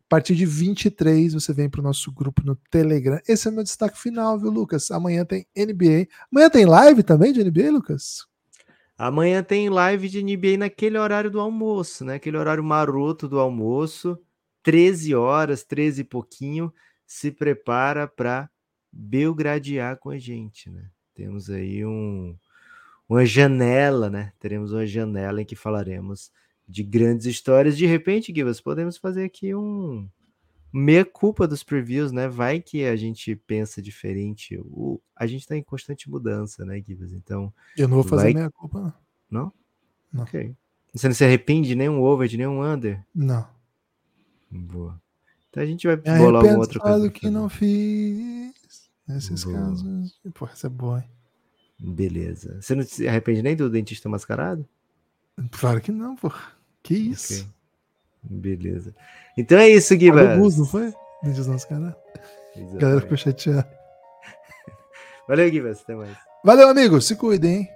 A partir de 23 você vem para o nosso grupo no Telegram. Esse é o meu destaque final, viu, Lucas? Amanhã tem NBA. Amanhã tem live também de NBA, Lucas? Amanhã tem live de NBA naquele horário do almoço, né? Aquele horário maroto do almoço. 13 horas, 13 e pouquinho, se prepara para belgradear com a gente, né? Temos aí um, uma janela, né? Teremos uma janela em que falaremos de grandes histórias. De repente, Gibas, podemos fazer aqui um meia culpa dos previews, né? Vai que a gente pensa diferente. O, a gente está em constante mudança, né, Gibas? Então. Eu não vou fazer vai... meia culpa, não. Não? Não. Ok. Você não se arrepende de nenhum over, de nenhum under? Não. Boa. Então a gente vai Me bolar alguma outra coisa. que não fiz. Nesses boa. casos. Pô, essa é boa, hein? Beleza. Você não se arrepende nem do dentista mascarado? Claro que não, pô. Que isso? Ok. Beleza. Então é isso, Guibas. bus, não foi? Dentista mascarado. A galera ficou chateada. Valeu, Guibas. Até mais. Valeu, amigo. Se cuidem, hein?